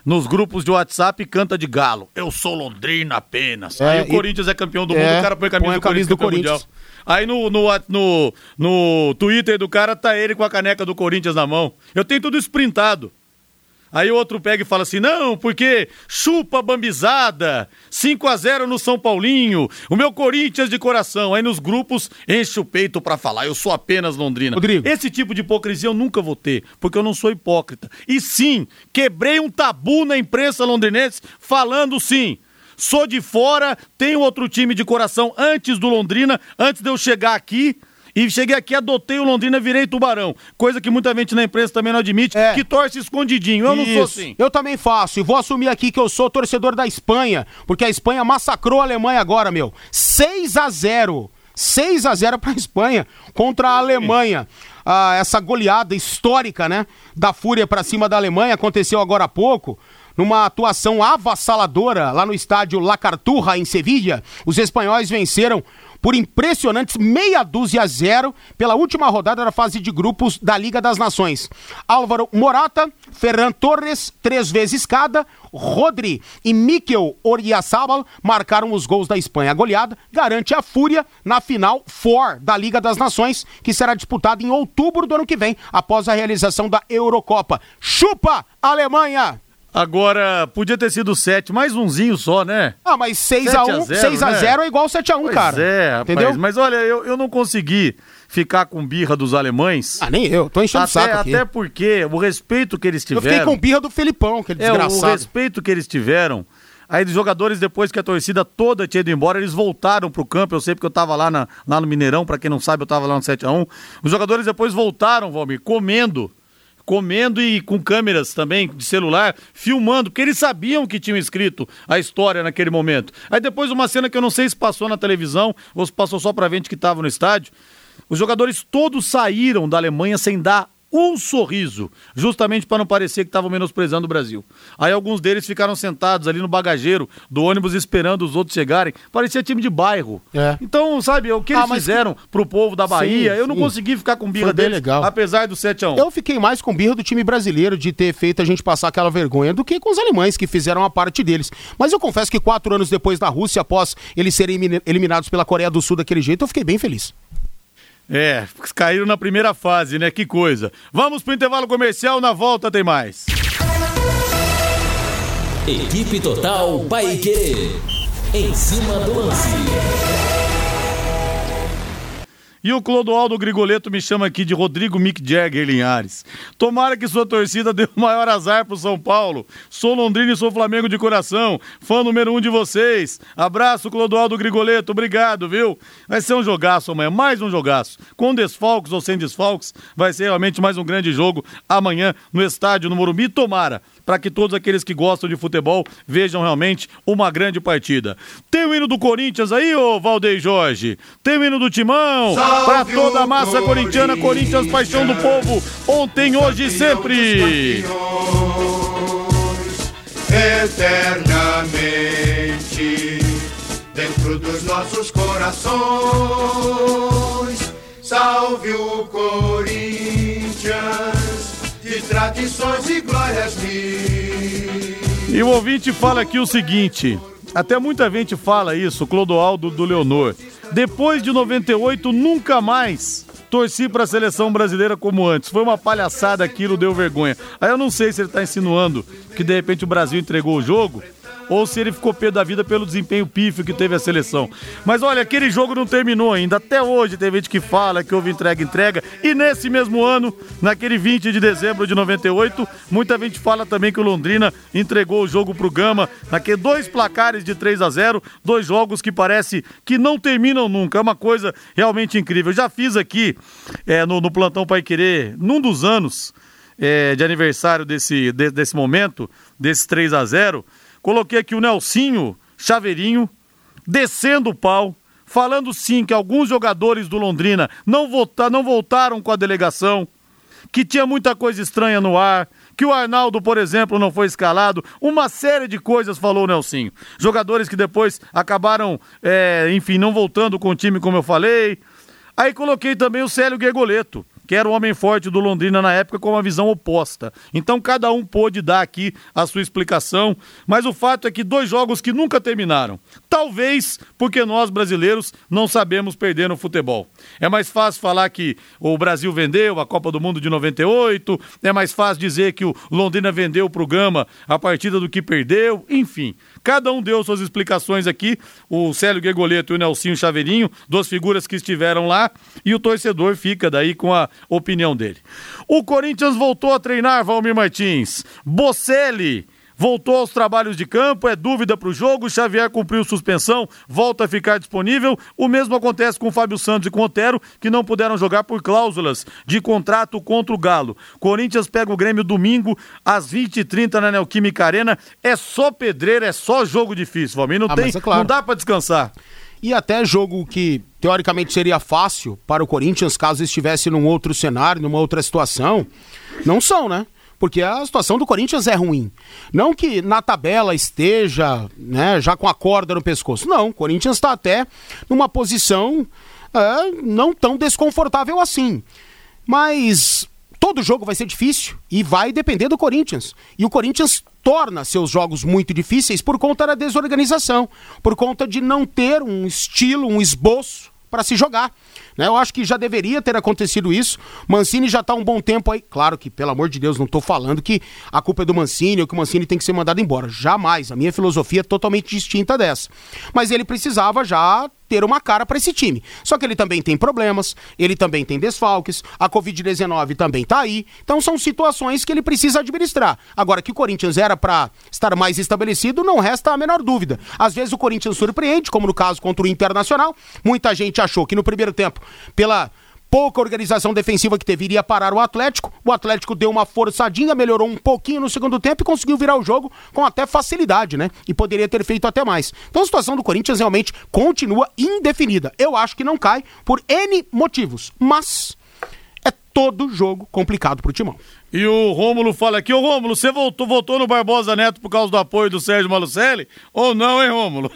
nos grupos de WhatsApp canta de galo. Eu sou Londrina apenas. É, Aí o e- Corinthians é campeão do mundo, É, o cara põe a camisa, põe a do, camisa Corinthians, do Corinthians. mundial. Aí no, no, no, no Twitter do cara tá ele com a caneca do Corinthians na mão. Eu tenho tudo isso printado. Aí outro pega e fala assim: não, porque chupa bambizada, 5 a 0 no São Paulinho, o meu Corinthians de coração. Aí nos grupos enche o peito pra falar, eu sou apenas Londrina. Rodrigo. Esse tipo de hipocrisia eu nunca vou ter, porque eu não sou hipócrita. E sim, quebrei um tabu na imprensa londrinense falando sim. Sou de fora, tenho outro time de coração antes do Londrina, antes de eu chegar aqui. E cheguei aqui, adotei o Londrina, virei tubarão. Coisa que muita gente na imprensa também não admite, É. que torce escondidinho. Eu não sou Isso. assim. Eu também faço. E vou assumir aqui que eu sou torcedor da Espanha, porque a Espanha massacrou a Alemanha agora, meu. 6 a 0 6 a 0 pra Espanha contra a Alemanha. Ah, essa goleada histórica, né? Da Fúria pra cima da Alemanha aconteceu agora há pouco. Numa atuação avassaladora lá no estádio La Carturra, em Sevilha, os espanhóis venceram por impressionantes meia dúzia a zero pela última rodada da fase de grupos da Liga das Nações. Álvaro Morata, Ferran Torres, três vezes cada, Rodri e Mikel Oriazábal marcaram os gols da Espanha. A goleada garante a fúria na final for da Liga das Nações, que será disputada em outubro do ano que vem, após a realização da Eurocopa. Chupa, Alemanha! Agora, podia ter sido 7, mais umzinho só, né? Ah, mas 6 7 a a 1 0, 6 a né? 0 é igual 7 a 1 Pois cara. é, rapaz. Entendeu? Mas olha, eu, eu não consegui ficar com birra dos alemães. Ah, nem eu, tô enchendo o até, saco aqui. até porque o respeito que eles Eu tiveram. fiquei com birra do Felipão, aquele É, o desgraçado. respeito que eles tiveram. Aí os jogadores, depois que a torcida toda tinha ido embora, eles voltaram pro campo. Eu sei porque eu tava lá, na- lá no Mineirão, pra quem não sabe, eu tava lá no 7x1. Os jogadores depois voltaram, Valmir, comendo. Comendo e com câmeras também de celular, filmando, porque eles sabiam que tinham escrito a história naquele momento. Aí depois uma cena que eu não sei se passou na televisão ou se passou só pra gente que tava no estádio. Os jogadores todos saíram da Alemanha sem dar um sorriso, justamente para não parecer que estavam menosprezando o Brasil. Aí alguns deles ficaram sentados ali no bagageiro do ônibus esperando os outros chegarem. Parecia time de bairro. É. Então, sabe, o que Ah, eles mas fizeram pro povo da Bahia, Sim, eu não sim. consegui ficar com birra deles, legal. apesar do 7 a 1 Eu fiquei mais com birra do time brasileiro de ter feito a gente passar aquela vergonha do que com os alemães que fizeram a parte deles. Mas eu confesso que quatro anos depois da Rússia, após eles serem elimina- eliminados pela Coreia do Sul daquele jeito, eu fiquei bem feliz. É, caíram na primeira fase, né? Que coisa. Vamos pro intervalo comercial, na volta tem mais. Equipe Total Paique. Em cima do lance. E o Clodoaldo Grigoleto me chama aqui de Rodrigo Mick Jagger Linhares. Tomara que sua torcida (laughs) dê o maior azar pro São Paulo. Sou Londrina e sou Flamengo de coração. Fã número um de vocês. Abraço, Clodoaldo Grigoleto. Obrigado, viu? Vai ser um jogaço amanhã, mais um jogaço. Com desfalques ou sem desfalques, vai ser realmente mais um grande jogo amanhã no estádio no Morumbi. Tomara para que todos aqueles que gostam de futebol vejam realmente uma grande partida. Tem o hino do Corinthians aí, ô Valdeir Jorge? Tem o hino do Timão? Para toda a massa corintiana, Corinthians, paixão do povo, ontem, hoje e sempre. eternamente dentro dos nossos corações. Salve o Corinthians de tradições e glórias. E o ouvinte fala aqui o seguinte: até muita gente fala isso, Clodoaldo do Leonor. Depois de 98, nunca mais torci para a seleção brasileira como antes. Foi uma palhaçada aquilo, deu vergonha. Aí eu não sei se ele está insinuando que de repente o Brasil entregou o jogo. Ou se ele ficou pé da vida pelo desempenho pífio que teve a seleção. Mas olha, aquele jogo não terminou ainda. Até hoje tem gente que fala que houve entrega, entrega. E nesse mesmo ano, naquele 20 de dezembro de 98, muita gente fala também que o Londrina entregou o jogo pro Gama. Naqueles dois placares de 3 a 0 dois jogos que parece que não terminam nunca. É uma coisa realmente incrível. Eu já fiz aqui é, no, no Plantão Pai Querer, num dos anos é, de aniversário desse, de- desse momento, desse 3 a 0 Coloquei aqui o Nelsinho Chaveirinho descendo o pau, falando sim que alguns jogadores do Londrina não, volta, não voltaram com a delegação, que tinha muita coisa estranha no ar, que o Arnaldo, por exemplo, não foi escalado, uma série de coisas falou o Nelsinho. Jogadores que depois acabaram, é, enfim, não voltando com o time, como eu falei. Aí coloquei também o Célio Guergoleto, que era o homem forte do Londrina na época, com uma visão oposta. Então cada um pôde dar aqui a sua explicação, mas o fato é que dois jogos que nunca terminaram. Talvez porque nós brasileiros não sabemos perder no futebol. É mais fácil falar que o Brasil vendeu a Copa do Mundo de 98, é mais fácil dizer que o Londrina vendeu para o Gama a partida do que perdeu, enfim. Cada um deu suas explicações aqui, o Célio Guegoleto e o Nelsinho Chaveirinho, duas figuras que estiveram lá, e o torcedor fica daí com a opinião dele. O Corinthians voltou a treinar, Valmir Martins. Bocelli voltou aos trabalhos de campo, é dúvida para o jogo. Xavier cumpriu suspensão, volta a ficar disponível. O mesmo acontece com Fábio Santos e com Otero, que não puderam jogar por cláusulas de contrato contra o Galo. Corinthians pega o Grêmio domingo às 20h30 na Neoquímica Arena. É só pedreira, é só jogo difícil, Valmir. Não, Ah, tem, é claro. não dá para descansar. E até jogo que teoricamente seria fácil para o Corinthians caso estivesse num outro cenário, numa outra situação, não são, né? Porque a situação do Corinthians é ruim. Não que na tabela esteja, né, já com a corda no pescoço. Não, o Corinthians está até numa posição é, não tão desconfortável assim. Mas todo jogo vai ser difícil e vai depender do Corinthians. E o Corinthians torna seus jogos muito difíceis por conta da desorganização, por conta de não ter um estilo, um esboço para se jogar. Né? Eu acho que já deveria ter acontecido isso. Mancini já está um bom tempo aí. Claro que, pelo amor de Deus, não estou falando que a culpa é do Mancini ou que o Mancini tem que ser mandado embora. Jamais. A minha filosofia é totalmente distinta dessa. Mas ele precisava já ter uma cara para esse time. Só que ele também tem problemas, ele também tem desfalques, a Covid-19 também tá aí. Então são situações que ele precisa administrar. Agora que o Corinthians era para estar mais estabelecido, não resta a menor dúvida. Às vezes o Corinthians surpreende, como no caso contra o Internacional. Muita gente achou que no primeiro tempo, pela pouca organização defensiva que teve, iria parar o Atlético. O Atlético deu uma forçadinha, melhorou um pouquinho no segundo tempo e conseguiu virar o jogo com até facilidade, né? E poderia ter feito até mais. Então a situação do Corinthians realmente continua indefinida. Eu acho que não cai por N motivos, mas todo jogo complicado pro Timão. E o Rômulo fala aqui, ô Rômulo, você voltou, voltou no Barbosa Neto por causa do apoio do Sérgio Malucelli? Ou não, hein, Rômulo?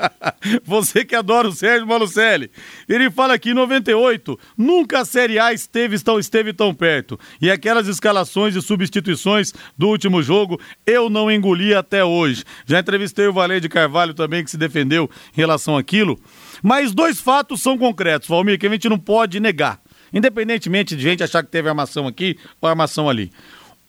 (laughs) você que adora o Sérgio Malucelli. Ele fala aqui, em 98, nunca a Série A esteve tão, esteve tão perto. E aquelas escalações e substituições do último jogo, eu não engoli até hoje. Já entrevistei o Valer de Carvalho também, que se defendeu em relação àquilo. Mas dois fatos são concretos, Valmir, que a gente não pode negar. Independentemente de gente achar que teve armação aqui ou armação ali.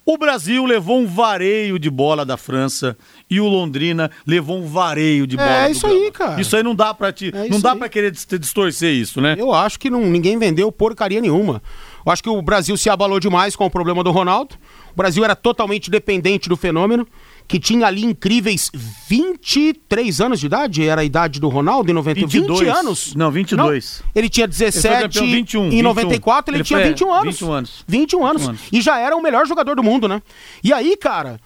O Brasil levou um vareio de bola da França e o Londrina levou um vareio de bola É isso aí, Gama. cara. Isso aí não dá para te, É não dá aí. para querer dis- distorcer isso, né? Eu acho que não, ninguém vendeu porcaria nenhuma. Eu acho que o Brasil se abalou demais com o problema do Ronaldo. O Brasil era totalmente dependente do fenômeno, que tinha ali incríveis 23 anos de idade, era a idade do Ronaldo em 90, 22. 20 anos. Não, 22. Não, ele tinha Ele foi 17 campeão 21, em 21. 94, ele, Ele tinha foi, é, 21 anos. 21 anos. 21 anos. 21 anos. E já era o melhor jogador do mundo, né? E aí, cara,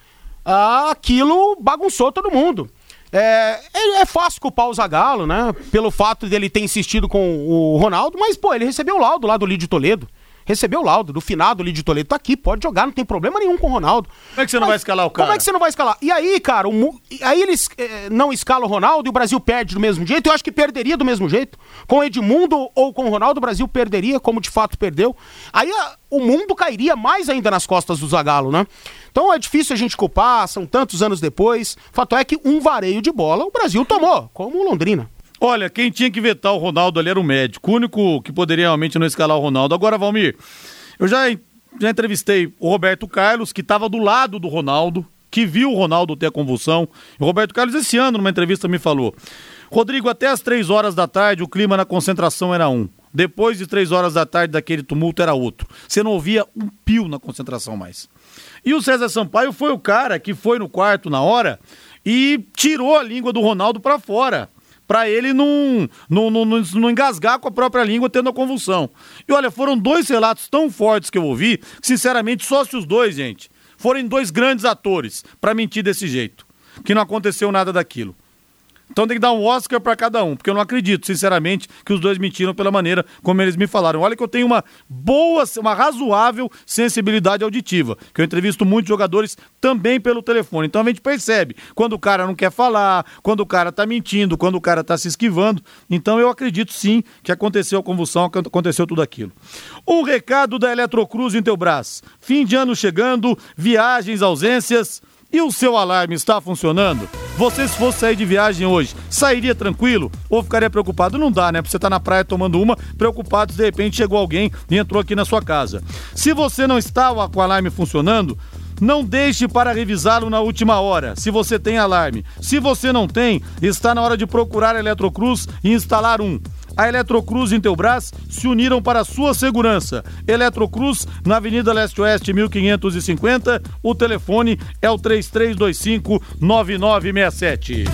ah, aquilo bagunçou todo mundo. É, é, é fácil culpar o Zagallo, né? Pelo fato dele ter insistido com o Ronaldo, mas, pô, ele recebeu o laudo lá do Lídio Toledo. Recebeu o laudo do finado Lídio Toledo. Tá aqui, pode jogar, não tem problema nenhum com o Ronaldo. Como é que você não vai escalar o cara? Como é que você não vai escalar? E aí, cara, o aí eles eh, não escalam o Ronaldo e o Brasil perde do mesmo jeito. Eu acho que perderia do mesmo jeito. Com o Edmundo ou com o Ronaldo, o Brasil perderia, como de fato perdeu. Aí a- o mundo cairia mais ainda nas costas do Zagallo, né? Então é difícil a gente culpar, são tantos anos depois. Fato é que um vareio de bola o Brasil tomou, como o Londrina. Olha, quem tinha que vetar o Ronaldo ali era o médico. O único que poderia realmente não escalar o Ronaldo. Agora, Valmir, eu já, já entrevistei o Roberto Carlos, que estava do lado do Ronaldo, que viu o Ronaldo ter a convulsão. O Roberto Carlos, esse ano, numa entrevista, me falou: Rodrigo, até as três horas da tarde, o clima na concentração era um. Depois de três horas da tarde daquele tumulto era outro. Você não ouvia um pio na concentração mais. E o César Sampaio foi o cara que foi no quarto na hora e tirou a língua do Ronaldo para fora para ele não, não, não, não, engasgar com a própria língua tendo a convulsão. E olha, foram dois relatos tão fortes que eu ouvi, que sinceramente só se os dois, gente, forem dois grandes atores para mentir desse jeito, que não aconteceu nada daquilo. Então tem que dar um Oscar para cada um, porque eu não acredito, sinceramente, que os dois mentiram pela maneira como eles me falaram. Olha que eu tenho uma boa, uma razoável sensibilidade auditiva, que eu entrevisto muitos jogadores também pelo telefone. Então a gente percebe quando o cara não quer falar, quando o cara tá mentindo, quando o cara tá se esquivando. Então eu acredito sim que aconteceu a convulsão, aconteceu tudo aquilo. Um recado da Eletrocruz em Teubras. Fim de ano chegando, viagens, ausências. E o seu alarme está funcionando? Você, se fosse sair de viagem hoje, sairia tranquilo ou ficaria preocupado? Não dá, né? Porque você tá na praia tomando uma, preocupado de repente chegou alguém e entrou aqui na sua casa. Se você não estava com o alarme funcionando, não deixe para revisá-lo na última hora, se você tem alarme. Se você não tem, está na hora de procurar a Eletrocruz e instalar um a Eletrocruz e Intelbras se uniram para sua segurança. Eletrocruz, na Avenida Leste-Oeste, 1550. O telefone é o 3325 9967.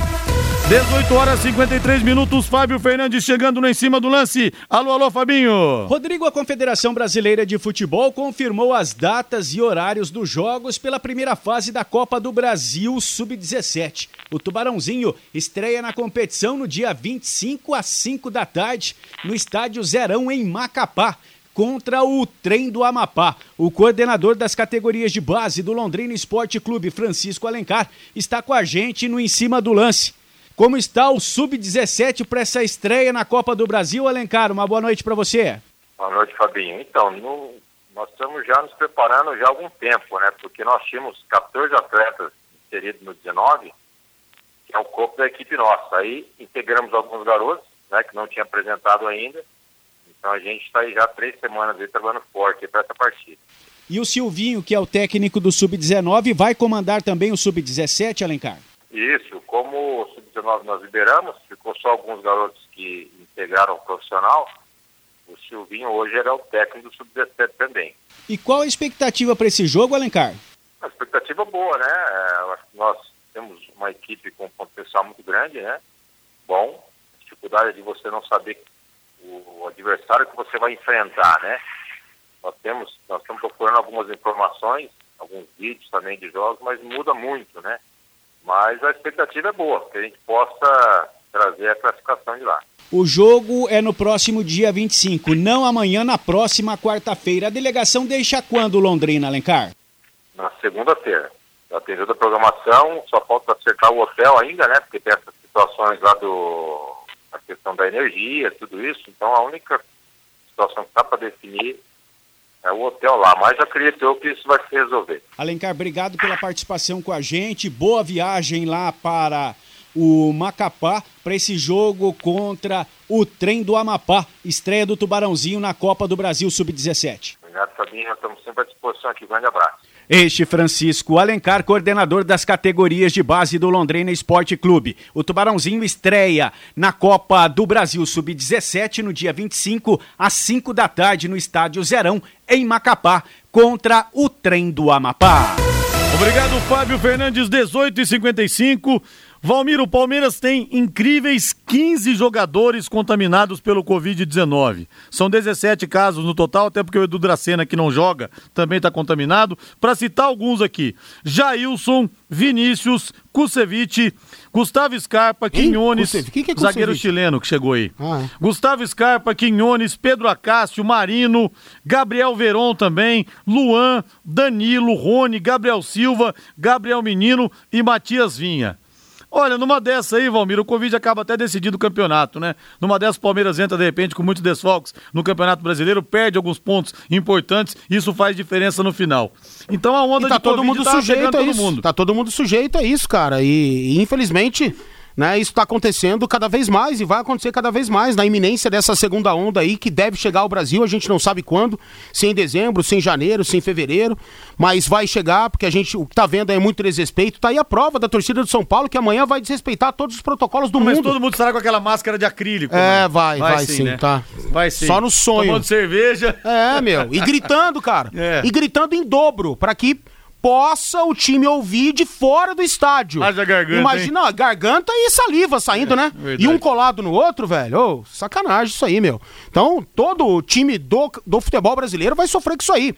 18 horas e 53 minutos, Fábio Fernandes chegando no em cima do lance. Alô, alô, Fabinho. Rodrigo, a Confederação Brasileira de Futebol confirmou as datas e horários dos jogos pela primeira fase da Copa do Brasil Sub-17. O Tubarãozinho estreia na competição no dia 25 às 5 da tarde no estádio Zerão em Macapá contra o Trem do Amapá. O coordenador das categorias de base do Londrina Esporte Clube, Francisco Alencar, está com a gente no Em Cima do Lance. Como está o Sub-17 para essa estreia na Copa do Brasil, Alencar? Uma boa noite para você. Boa noite, Fabinho. Então, no, nós estamos já nos preparando já há algum tempo, né? Porque nós tínhamos 14 atletas inseridos no 19, que é o corpo da equipe nossa. Aí integramos alguns garotos, né, que não tinha apresentado ainda. Então a gente está aí já três semanas aí trabalhando forte para essa partida. E o Silvinho, que é o técnico do Sub-19, vai comandar também o Sub-17, Alencar? Isso, como o Sub-19 nós liberamos, ficou só alguns garotos que integraram o profissional, o Silvinho hoje era o técnico do Sub-17 também. E qual a expectativa para esse jogo, Alencar? Uma expectativa boa, né? Nós temos uma equipe com um potencial muito grande, né? Bom, a dificuldade é de você não saber o adversário que você vai enfrentar, né? Nós temos, nós estamos procurando algumas informações, alguns vídeos também de jogos, mas muda muito, né? Mas a expectativa é boa, que a gente possa trazer a classificação de lá. O jogo é no próximo dia 25, não amanhã, na próxima quarta-feira. A delegação deixa quando Londrina, Alencar? Na segunda-feira. Já tem toda a programação, só falta acertar o hotel ainda, né? Porque tem essas situações lá do. a questão da energia, tudo isso. Então a única situação que está para definir é o hotel lá, mas acredito eu que isso vai se resolver. Alencar, obrigado pela participação com a gente. Boa viagem lá para o Macapá para esse jogo contra o Trem do Amapá, estreia do Tubarãozinho na Copa do Brasil Sub-17. Obrigado, Fabinho. Estamos sempre à disposição aqui. Grande abraço. Este Francisco Alencar, coordenador das categorias de base do Londrina Esporte Clube. O Tubarãozinho estreia na Copa do Brasil Sub-17 no dia 25, às 5 da tarde, no Estádio Zerão, em Macapá, contra o Trem do Amapá. Obrigado, Fábio Fernandes, 18 e 55 Valmir, o Palmeiras tem incríveis 15 jogadores contaminados pelo Covid-19. São 17 casos no total, até porque o Edu Dracena, que não joga, também está contaminado. Para citar alguns aqui: Jailson, Vinícius, Kusevich, Gustavo Scarpa, Quinhones, que que é zagueiro chileno que chegou aí. Ah, é. Gustavo Scarpa, Quinhones, Pedro Acácio, Marino, Gabriel Veron também, Luan, Danilo, Rony, Gabriel Silva, Gabriel Menino e Matias Vinha. Olha, numa dessa aí, Valmir, o Covid acaba até decidindo o campeonato, né? Numa dessas, o Palmeiras entra, de repente, com muitos desfalques no Campeonato Brasileiro, perde alguns pontos importantes, isso faz diferença no final. Então a onda e tá de todo Covid mundo tá sujeito a todo isso. mundo. Tá todo mundo sujeito a isso, cara. E, e infelizmente né? Isso está acontecendo cada vez mais e vai acontecer cada vez mais na iminência dessa segunda onda aí que deve chegar ao Brasil. A gente não sabe quando, se em dezembro, se em janeiro, se em fevereiro, mas vai chegar porque a gente o que está vendo é muito desrespeito. Tá aí a prova da torcida do São Paulo que amanhã vai desrespeitar todos os protocolos do Mas mundo. todo mundo estará com aquela máscara de acrílico. É, né? vai, vai, sim, né? tá. Vai sim. Só no sonho. Tomando cerveja. É, meu. E gritando, cara. (laughs) É. E gritando em dobro, para que possa o time ouvir de fora do estádio. Haja garganta, Imagina, ó, garganta e saliva saindo, né? verdade. E um colado no outro, velho. Ô, sacanagem isso aí, meu. Então, todo o time do, do futebol brasileiro vai sofrer com isso aí.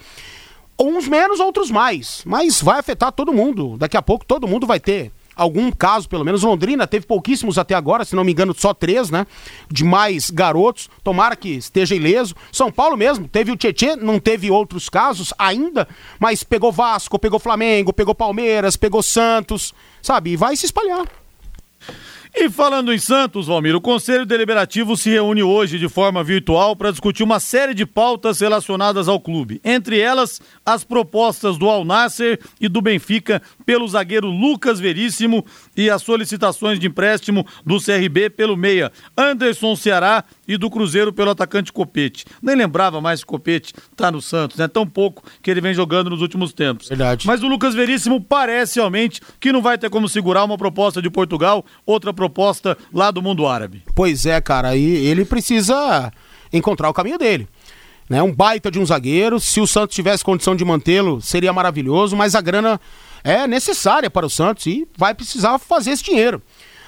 Uns menos, outros mais. Mas vai afetar todo mundo. Daqui a pouco todo mundo vai ter algum caso, pelo menos. Londrina teve pouquíssimos até agora, se não me engano, só três, né? De mais garotos. Tomara que esteja ileso. São Paulo mesmo, teve o Tietê, não teve outros casos ainda, mas pegou Vasco, pegou Flamengo, pegou Palmeiras, pegou Santos, sabe? E vai se espalhar. E falando em Santos, Valmir, o Conselho Deliberativo se reúne hoje de forma virtual para discutir uma série de pautas relacionadas ao clube. Entre elas, as propostas do Al Nasser e do Benfica pelo zagueiro Lucas Veríssimo e as solicitações de empréstimo do CRB pelo meia Anderson Ceará e do Cruzeiro pelo atacante Copete. Nem lembrava mais que Copete tá no Santos, né? Tão pouco que ele vem jogando nos últimos tempos. Verdade. Mas o Lucas Veríssimo parece realmente que não vai ter como segurar uma proposta de Portugal, outra proposta lá do mundo árabe. Pois é, cara, e ele precisa encontrar o caminho dele. Né? Um baita de um zagueiro, se o Santos tivesse condição de mantê-lo, seria maravilhoso, mas a grana é necessária para o Santos e vai precisar fazer esse dinheiro.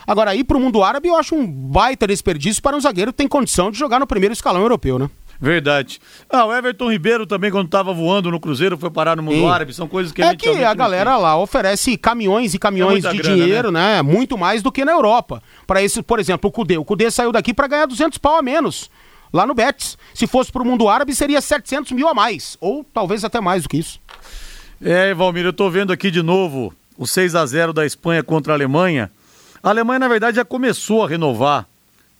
Agora, ir para o mundo árabe eu acho um baita desperdício para um zagueiro que tem condição de jogar no primeiro escalão europeu, né? Verdade. Ah, o Everton Ribeiro também, quando estava voando no Cruzeiro, foi parar no mundo Sim. árabe. São coisas que a É gente que realmente a galera lá oferece caminhões e caminhões É de grana, dinheiro, né? Muito mais do que na Europa. Para esse, por exemplo, o Cudê. O Cudê saiu daqui para ganhar 200 pau a menos. Lá no Betis. Se fosse pro mundo árabe, seria 700 mil a mais. Ou talvez até mais do que isso. É, Valmir, eu tô vendo aqui de novo o 6 a 0 da Espanha contra a Alemanha. A Alemanha, na verdade, já começou a renovar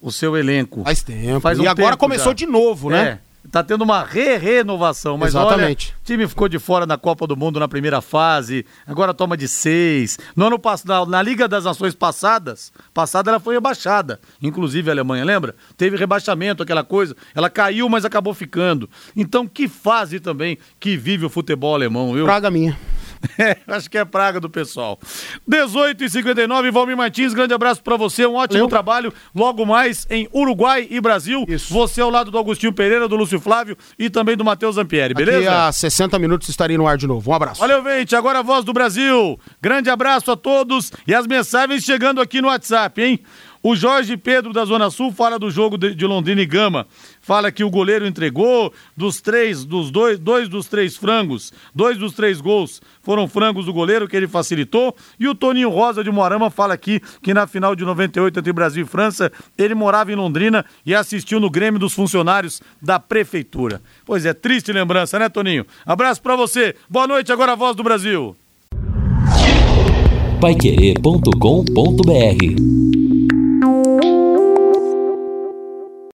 o seu elenco. Faz tempo. Faz um e agora tempo começou já. de novo, né? É, tá tendo uma re-renovação, mas Exatamente. olha, o time ficou de fora na Copa do Mundo na primeira fase, agora toma de seis. No ano passado, na, na Liga das Nações passadas, passada ela foi rebaixada, inclusive a Alemanha, lembra? Teve rebaixamento, aquela coisa, ela caiu, mas acabou ficando. Então, que fase também que vive o futebol alemão, viu? Praga minha. (laughs) É, acho que é praga do pessoal. 18 e 59 Valmir Martins, grande abraço pra você, um ótimo trabalho. Logo mais em Uruguai e Brasil. Isso. Você ao lado do Agostinho Pereira, do Lúcio Flávio e também do Matheus Zampieri, Daqui beleza? a 60 minutos estaria no ar de novo. Um abraço. Valeu, gente. Agora a voz do Brasil. Grande abraço a todos e as mensagens chegando aqui no WhatsApp, hein? O Jorge Pedro da Zona Sul fala do jogo de, de Londrina e Gama. Fala que o goleiro entregou dos três, dos dois, dois dos três frangos, dois dos três gols foram frangos do goleiro que ele facilitou. E o Toninho Rosa de Moarama fala aqui que na final de 98 entre Brasil e França, ele morava em Londrina e assistiu no Grêmio dos Funcionários da Prefeitura. Pois é, triste lembrança, né, Toninho? Abraço pra você. Boa noite, agora a voz do Brasil. Paiquerê.com.br